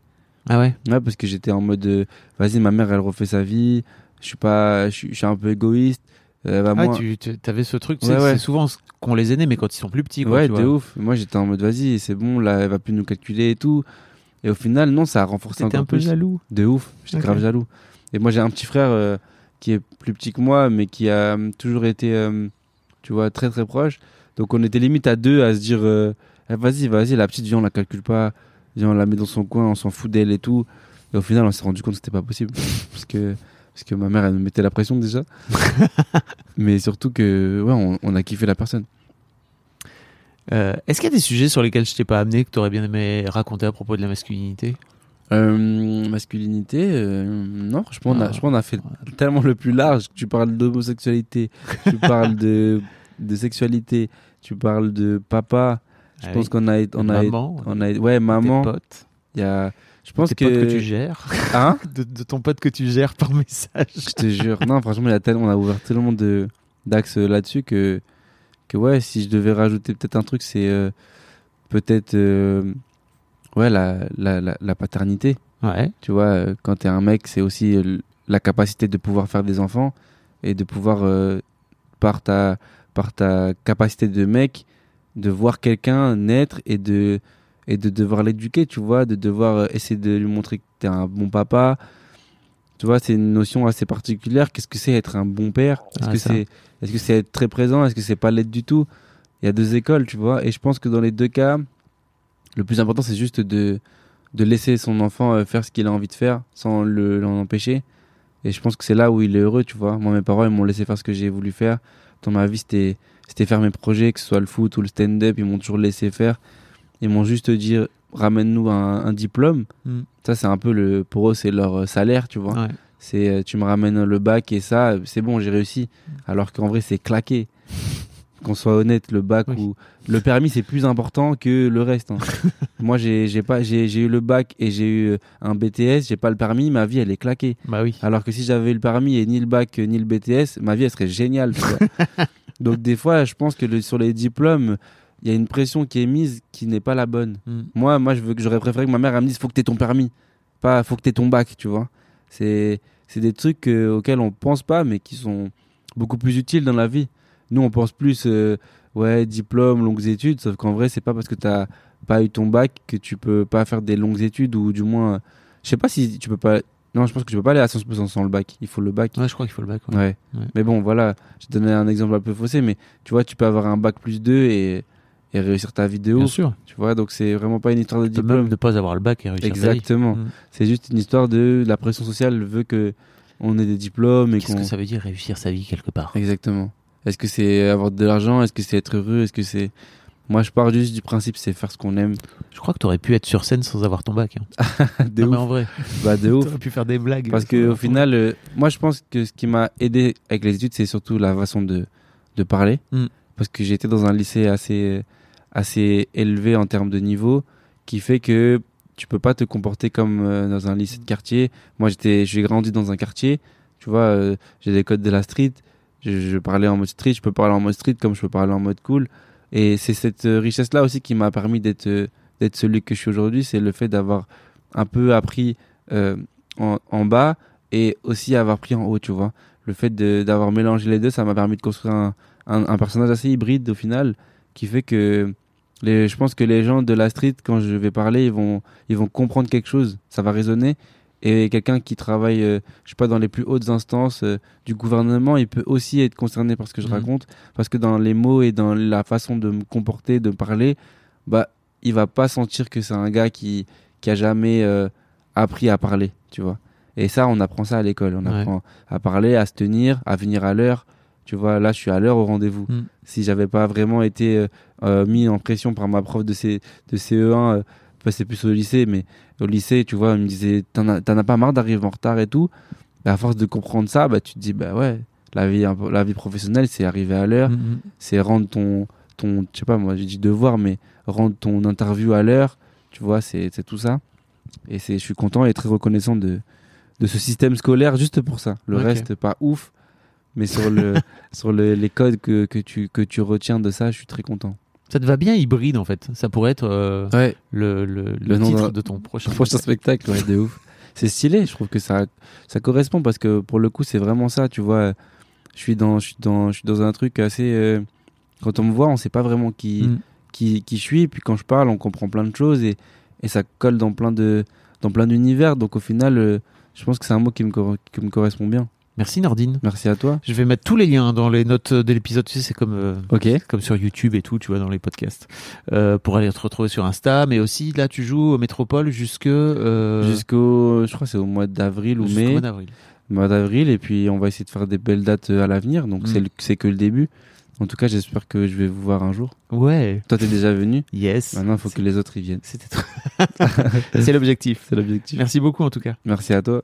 Ah ouais? Ouais, parce que j'étais en mode, vas-y, ma mère, elle refait sa vie. Je suis pas, je suis un peu égoïste. Euh, bah, Ah, moi, tu t'avais ce truc, Ouais, ouais. c'est souvent ce qu'on les aînés, mais quand ils sont plus petits, quoi, ouais, vois. ouf. Moi, j'étais en mode, vas-y, c'est bon, là, elle va plus nous calculer et tout. Et au final, non, ça a renforcé encore un peu plus. jaloux. De ouf. J'étais grave jaloux. Et moi, j'ai un petit frère euh, qui est plus petit que moi, mais qui a euh, toujours été, euh, tu vois, très très proche. Donc, on était limite à deux à se dire, Eh, vas-y, vas-y, la petite, viens, on la calcule pas. Viens, on la met dans son coin, on s'en fout d'elle et tout. Et au final, on s'est rendu compte que c'était pas possible. (laughs) parce que parce que ma mère, elle me mettait la pression déjà. (laughs) mais surtout que, ouais, on, on a kiffé la personne. Euh, Est-ce qu'il y a des sujets sur lesquels je t'ai pas amené que t'aurais bien aimé raconter à propos de la masculinité? Euh, masculinité, euh, non, a, Ah. je pense qu'on a fait tellement le plus large. Tu parles d'homosexualité, tu (laughs) parles de, de sexualité, tu parles de papa. Je Ah pense oui. qu'on a, on a, maman, on a, ouais, maman. Il y a, je pense que, que tu gères, hein, (laughs) de, de ton pote que tu gères par message. je te jure, non, franchement, il y a tellement, on a ouvert tellement de d'axes là-dessus que, que ouais, si je devais rajouter peut-être un truc, c'est euh, peut-être, euh, ouais, la, la, la, la paternité. Ouais. Tu vois, euh, quand t'es un mec, c'est aussi la capacité de pouvoir faire des enfants et de pouvoir, euh, par, ta, par ta capacité de mec, de voir quelqu'un naître et de, et de devoir l'éduquer, tu vois, de devoir euh, essayer de lui montrer que t'es un bon papa. Tu vois, c'est une notion assez particulière. Qu'est-ce que c'est être un bon père? Est-ce Ah, que c'est que c'est être très présent? Est-ce que c'est pas l'être du tout? Il y a deux écoles, tu vois, et je pense que dans les deux cas, le plus important, c'est juste de, de laisser son enfant euh, faire ce qu'il a envie de faire sans le- l'en empêcher. Et je pense que c'est là où il est heureux, tu vois. Moi, mes parents, ils m'ont laissé faire ce que j'ai voulu faire. Dans ma vie, c'était c'était faire mes projets, que ce soit le foot ou le stand-up. Ils m'ont toujours laissé faire. Ils m'ont juste dit, ramène-nous un, un diplôme. Mm. Ça, c'est un peu le. Pour eux, c'est leur euh, salaire, tu vois. Ouais. C'est euh, tu me ramènes le bac et ça, euh, c'est bon, j'ai réussi. Alors qu'en vrai, c'est claqué. (laughs) Qu'on soit honnête, le bac Oui. ou le permis, c'est plus important que le reste. hein. (laughs) Moi, j'ai pas j'ai eu le bac et j'ai eu un BTS, j'ai pas le permis, ma vie elle est claquée. Bah oui. Alors que si j'avais eu le permis et ni le bac ni le BTS, ma vie elle serait géniale. tu vois. (laughs) Donc des fois, je pense que le- sur les diplômes, il y a une pression qui est mise qui n'est pas la bonne. Mm. Moi, moi, je veux que j'aurais préféré que ma mère elle me dise faut que t'aies ton permis, pas faut que t'aies ton bac, tu vois. C'est c'est des trucs euh, auxquels on pense pas, mais qui sont beaucoup plus utiles dans la vie. Nous, on pense plus euh, ouais diplôme, longues études, sauf qu'en vrai, c'est pas parce que t'as pas eu ton bac que tu peux pas faire des longues études ou du moins, euh, je sais pas si tu peux pas. Non, je pense que tu peux pas aller à 100% sans le bac. Il faut le bac. Ouais, je crois qu'il faut le bac. ouais. Ouais. Ouais. Mais bon, voilà, je te donnais un exemple un peu faussé, mais tu vois, tu peux avoir un bac plus 2 et, et réussir ta vie de Bien ouf. sûr. Tu vois, donc c'est vraiment pas une histoire de diplôme. même ne pas avoir le bac et réussir ta vie. Exactement. Mm. C'est juste une histoire de la pression sociale veut que on ait des diplômes et Qu'est-ce qu'on. que ça veut dire réussir sa vie quelque part? Exactement. Est-ce que c'est avoir de l'argent? Est-ce que c'est être heureux? Est-ce que c'est. Moi, je pars juste du principe, c'est faire ce qu'on aime. Je crois que tu aurais pu être sur scène sans avoir ton bac. hein. (laughs) de non, mais ouf. en vrai. Bah, de (laughs) ouf. Tu aurais pu faire des blagues. Parce sans que avoir au ton final, euh, moi je pense que ce qui m'a aidé avec les études, c'est surtout la façon de, de parler. Mm. Parce que j'étais dans un lycée assez, assez élevé en termes de niveau, qui fait que tu peux pas te comporter comme euh, dans un lycée de quartier. Moi j'étais, j'ai grandi dans un quartier, tu vois, euh, j'ai des codes de la street, je, parlais en mode street, je peux parler en mode street comme je peux parler en mode cool. Et c'est cette euh, richesse-là aussi qui m'a permis d'être d'être celui que je suis aujourd'hui, c'est le fait d'avoir un peu appris en, bas et aussi avoir pris en haut, tu vois. Le fait d'avoir mélangé les deux, ça m'a permis de construire un, un, un personnage assez hybride au final, qui fait que les, je pense que les gens de la street, quand je vais parler, ils vont, ils vont comprendre quelque chose, ça va résonner. Et quelqu'un qui travaille, euh, je sais pas, dans les plus hautes instances euh, du gouvernement, il peut aussi être concerné par ce que je Mhm. raconte, parce que dans les mots et dans la façon de me comporter, de parler, bah, il va pas sentir que c'est un gars qui, qui a jamais euh, appris à parler, tu vois. Et ça, on apprend ça à l'école. On Ouais. apprend à parler, à se tenir, à venir à l'heure. Tu vois, là, je suis à l'heure au rendez-vous. Mm. Si j'avais pas vraiment été euh, euh, mis en pression par ma prof de, C, de CE1, euh, enfin, c'est plus au lycée, mais au lycée, tu vois, elle me disait, t'en as, as pas marre d'arriver en retard et tout? Bah, à force de comprendre ça, bah, tu te dis, bah ouais, la vie, la vie professionnelle, c'est arriver à l'heure, Mm, mm. c'est rendre ton, ton, je sais pas, moi, j'ai dit devoir, mais rendre ton interview à l'heure, tu vois, c'est tout ça. Et c'est, je suis content et très reconnaissant de, de ce système scolaire juste pour ça. Le reste, pas ouf, mais sur, le, (laughs) sur le- les codes que, que, tu, que tu retiens de ça, je suis très content. Ça te va bien hybride en fait. Ça pourrait être euh, Ouais, le, le, le titre de ton prochain. (laughs) prochain spectacle, ouais, de ouf. C'est stylé, je trouve que ça, ça correspond parce que pour le coup, c'est vraiment ça, tu vois. Je suis dans, je suis dans, je suis dans un truc assez. euh, quand on me voit, on sait pas vraiment qui, Mm. qui, qui je suis. Et puis quand je parle, on comprend plein de choses et, et ça colle dans plein de, dans plein d'univers. Donc au final, euh, je pense que c'est un mot qui me, qui me correspond bien. Merci Nordine. Merci à toi. Je vais mettre tous les liens dans les notes de l'épisode. Tu sais, c'est comme, euh, comme sur YouTube et tout, tu vois, dans les podcasts. Euh, pour aller te retrouver sur Insta. Mais aussi, là, tu joues au Métropole jusque. Euh, Jusqu'au, je crois c'est au mois d'avril ou mai. mois d'avril. mois d'avril et puis on va essayer de faire des belles dates euh, à l'avenir donc Mm. c'est que le début En tout cas, j'espère que je vais vous voir un jour. Ouais. Toi, t'es déjà venu. Yes. Maintenant, il faut que les autres y viennent. (laughs) C'est l'objectif. C'est l'objectif. Merci beaucoup en tout cas. Merci à toi.